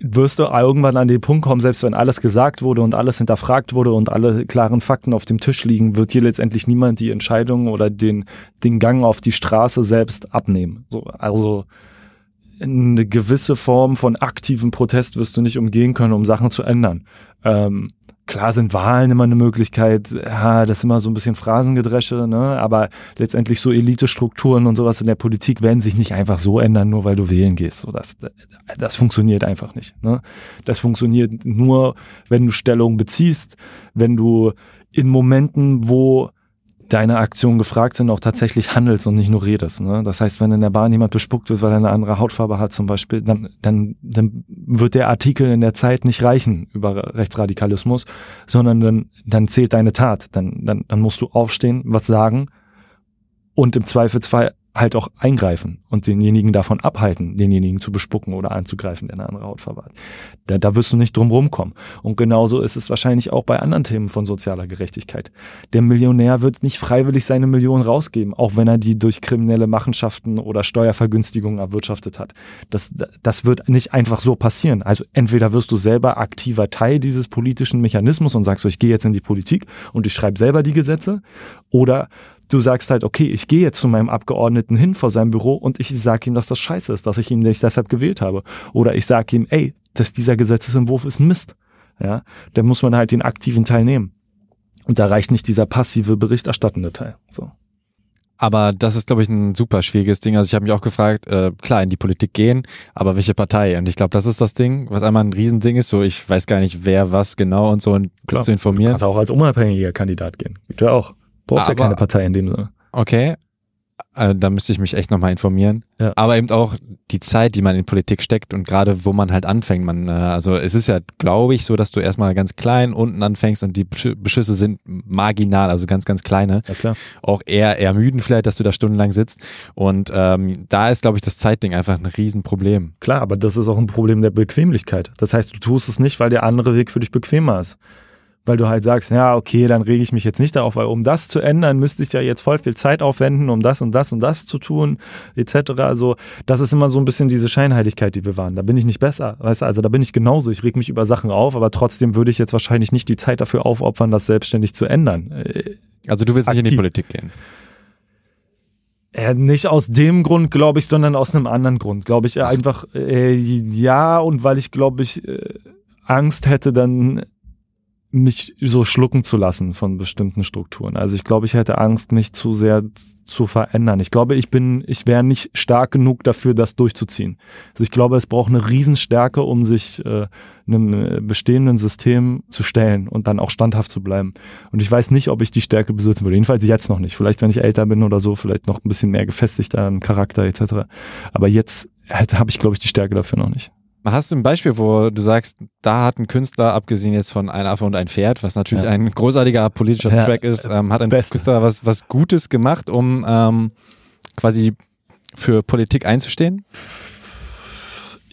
wirst du irgendwann an den Punkt kommen, selbst wenn alles gesagt wurde und alles hinterfragt wurde und alle klaren Fakten auf dem Tisch liegen, wird hier letztendlich niemand die Entscheidung oder den, den Gang auf die Straße selbst abnehmen. So, also eine gewisse Form von aktivem Protest wirst du nicht umgehen können, um Sachen zu ändern. Ähm, klar sind Wahlen immer eine Möglichkeit, ja, das ist immer so ein bisschen Phrasengedresche, ne? aber letztendlich so Elitestrukturen und sowas in der Politik werden sich nicht einfach so ändern, nur weil du wählen gehst. So, das, das funktioniert einfach nicht. Ne? Das funktioniert nur, wenn du Stellung beziehst, wenn du in Momenten, wo deine Aktionen gefragt sind, auch tatsächlich handelst und nicht nur redest. Ne? Das heißt, wenn in der Bahn jemand bespuckt wird, weil er eine andere Hautfarbe hat zum Beispiel, dann, dann, dann wird der Artikel in der Zeit nicht reichen über Rechtsradikalismus, sondern dann, dann zählt deine Tat. Dann, dann, dann musst du aufstehen, was sagen und im Zweifelsfall halt auch eingreifen und denjenigen davon abhalten, denjenigen zu bespucken oder anzugreifen, der eine andere Hautfarbe hat. Da, da wirst du nicht drum rumkommen. Und genauso ist es wahrscheinlich auch bei anderen Themen von sozialer Gerechtigkeit. Der Millionär wird nicht freiwillig seine Millionen rausgeben, auch wenn er die durch kriminelle Machenschaften oder Steuervergünstigungen erwirtschaftet hat. Das, das wird nicht einfach so passieren. Also entweder wirst du selber aktiver Teil dieses politischen Mechanismus und sagst so, ich gehe jetzt in die Politik und ich schreibe selber die Gesetze, oder du sagst halt, okay, ich gehe jetzt zu meinem Abgeordneten hin vor seinem Büro und ich sage ihm, dass das scheiße ist, dass ich ihn nicht deshalb gewählt habe. Oder ich sage ihm, ey, dass dieser Gesetzesentwurf ist Mist. Ja, dann muss man halt den aktiven Teil nehmen. Und da reicht nicht dieser passive, berichterstattende Teil. So. Aber das ist, glaube ich, ein super schwieriges Ding. Also ich habe mich auch gefragt, äh, klar, in die Politik gehen, aber welche Partei? Und ich glaube, das ist das Ding, was einmal ein Riesending ist. So, ich weiß gar nicht, wer was genau und so und das zu informieren. Du kannst auch als unabhängiger Kandidat gehen. Geht ja auch. Brauchst ja keine Partei in dem Sinne. Okay. Äh, da müsste ich mich echt nochmal informieren. Ja. Aber eben auch die Zeit, die man in Politik steckt und gerade wo man halt anfängt. Man, äh, also es ist ja, glaube ich, so, dass du erstmal ganz klein unten anfängst und die Beschüsse sind marginal, also ganz, ganz kleine. Ja, klar. Auch eher ermüden vielleicht, dass du da stundenlang sitzt. Und ähm, da ist, glaube ich, das Zeitding einfach ein Riesenproblem. Klar, aber das ist auch ein Problem der Bequemlichkeit. Das heißt, du tust es nicht, weil der andere Weg für dich bequemer ist weil du halt sagst, ja, okay, dann rege ich mich jetzt nicht darauf, weil um das zu ändern, müsste ich ja jetzt voll viel Zeit aufwenden, um das und das und das zu tun, etc. Also, das ist immer so ein bisschen diese Scheinheiligkeit, die wir waren. Da bin ich nicht besser, weißt du, also da bin ich genauso. Ich reg mich über Sachen auf, aber trotzdem würde ich jetzt wahrscheinlich nicht die Zeit dafür aufopfern, das selbstständig zu ändern. Äh, also, du willst Aktiv. nicht in die Politik gehen? Ja, nicht aus dem Grund, glaube ich, sondern aus einem anderen Grund. Glaube ich einfach, äh, ja, und weil ich, glaube ich, äh, Angst hätte, dann mich so schlucken zu lassen von bestimmten Strukturen. Also ich glaube, ich hätte Angst, mich zu sehr zu verändern. Ich glaube, ich bin, ich wäre nicht stark genug dafür, das durchzuziehen. Also ich glaube, es braucht eine Riesenstärke, um sich äh, einem äh, bestehenden System zu stellen und dann auch standhaft zu bleiben. Und ich weiß nicht, ob ich die Stärke besitzen würde. Jedenfalls jetzt noch nicht. Vielleicht, wenn ich älter bin oder so, vielleicht noch ein bisschen mehr gefestigter an Charakter etc. Aber jetzt habe ich, glaube ich, die Stärke dafür noch nicht. Hast du ein Beispiel, wo du sagst, da hat ein Künstler, abgesehen jetzt von Ein Affe und ein Pferd, was natürlich ja. ein großartiger politischer ja, Track ist, ähm, hat ein Beste. Künstler was, was Gutes gemacht, um ähm, quasi für Politik einzustehen?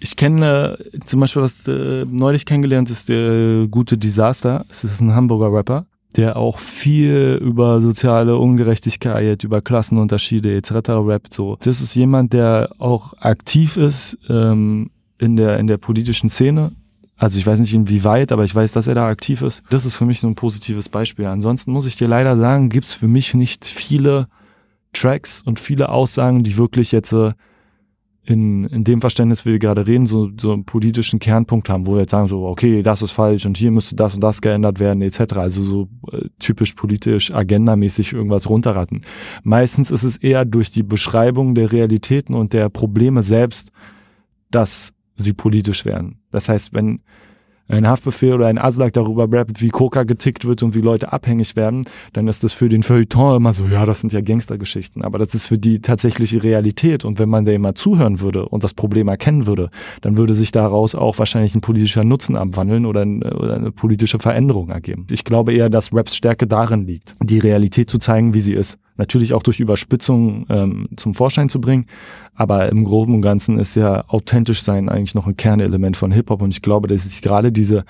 ich kenne äh, zum Beispiel, was äh, neulich kennengelernt ist, der gute Disaster. Es ist ein Hamburger Rapper, der auch viel über soziale Ungerechtigkeit, über Klassenunterschiede etc. rappt. So, das ist jemand, der auch aktiv ist ähm, in der in der politischen Szene. Also ich weiß nicht inwieweit, aber ich weiß, dass er da aktiv ist. Das ist für mich so ein positives Beispiel. Ansonsten muss ich dir leider sagen, gibt's für mich nicht viele Tracks und viele Aussagen, die wirklich jetzt äh, in, in dem Verständnis, wie wir gerade reden, so, so einen politischen Kernpunkt haben, wo wir jetzt sagen, so, okay, das ist falsch und hier müsste das und das geändert werden, etc. Also so äh, typisch politisch, agendamäßig irgendwas runterraten. Meistens ist es eher durch die Beschreibung der Realitäten und der Probleme selbst, dass sie politisch werden. Das heißt, wenn ein Haftbefehl oder ein Aslak darüber rappt, wie Coca getickt wird und wie Leute abhängig werden, dann ist das für den Feuilleton immer so, ja, das sind ja Gangstergeschichten. Aber das ist für die tatsächliche Realität. Und wenn man der immer zuhören würde und das Problem erkennen würde, dann würde sich daraus auch wahrscheinlich ein politischer Nutzen abwandeln oder, ein, oder eine politische Veränderung ergeben. Ich glaube eher, dass Raps Stärke darin liegt, die Realität zu zeigen, wie sie ist natürlich auch durch Überspitzung ähm, zum Vorschein zu bringen. Aber im Groben und Ganzen ist ja authentisch sein eigentlich noch ein Kernelement von Hip-Hop. Und ich glaube, dass ist gerade diese,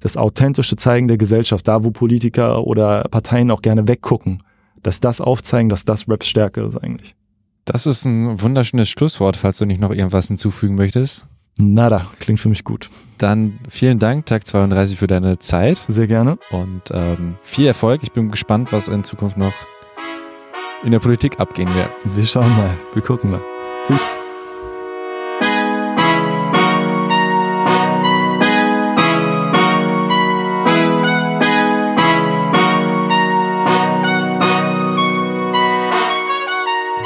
das authentische Zeigen der Gesellschaft, da wo Politiker oder Parteien auch gerne weggucken, dass das aufzeigen, dass das Raps Stärke ist eigentlich. Das ist ein wunderschönes Schlusswort, falls du nicht noch irgendwas hinzufügen möchtest. Nada, klingt für mich gut. Dann vielen Dank, Tag 32, für deine Zeit. Sehr gerne. Und ähm, viel Erfolg. Ich bin gespannt, was in Zukunft noch in der Politik abgehen wird. Wir schauen mal, wir gucken mal. Peace.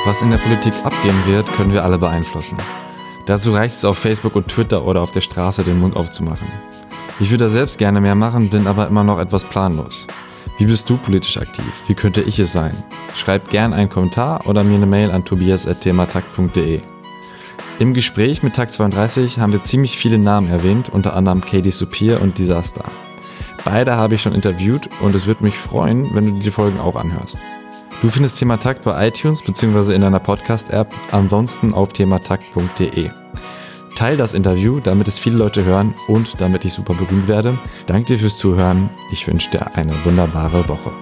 Was in der Politik abgehen wird, können wir alle beeinflussen. Dazu reicht es auf Facebook und Twitter oder auf der Straße den Mund aufzumachen. Ich würde da selbst gerne mehr machen, bin aber immer noch etwas planlos. Wie bist du politisch aktiv? Wie könnte ich es sein? Schreib gern einen Kommentar oder mir eine Mail an tobias.thematakt.de. Im Gespräch mit Tag 32 haben wir ziemlich viele Namen erwähnt, unter anderem Katie Supir und Disaster. Beide habe ich schon interviewt und es würde mich freuen, wenn du die Folgen auch anhörst. Du findest Thematakt bei iTunes bzw. in deiner Podcast-App, ansonsten auf thematakt.de. Teil das Interview, damit es viele Leute hören und damit ich super berühmt werde. Danke dir fürs Zuhören. Ich wünsche dir eine wunderbare Woche.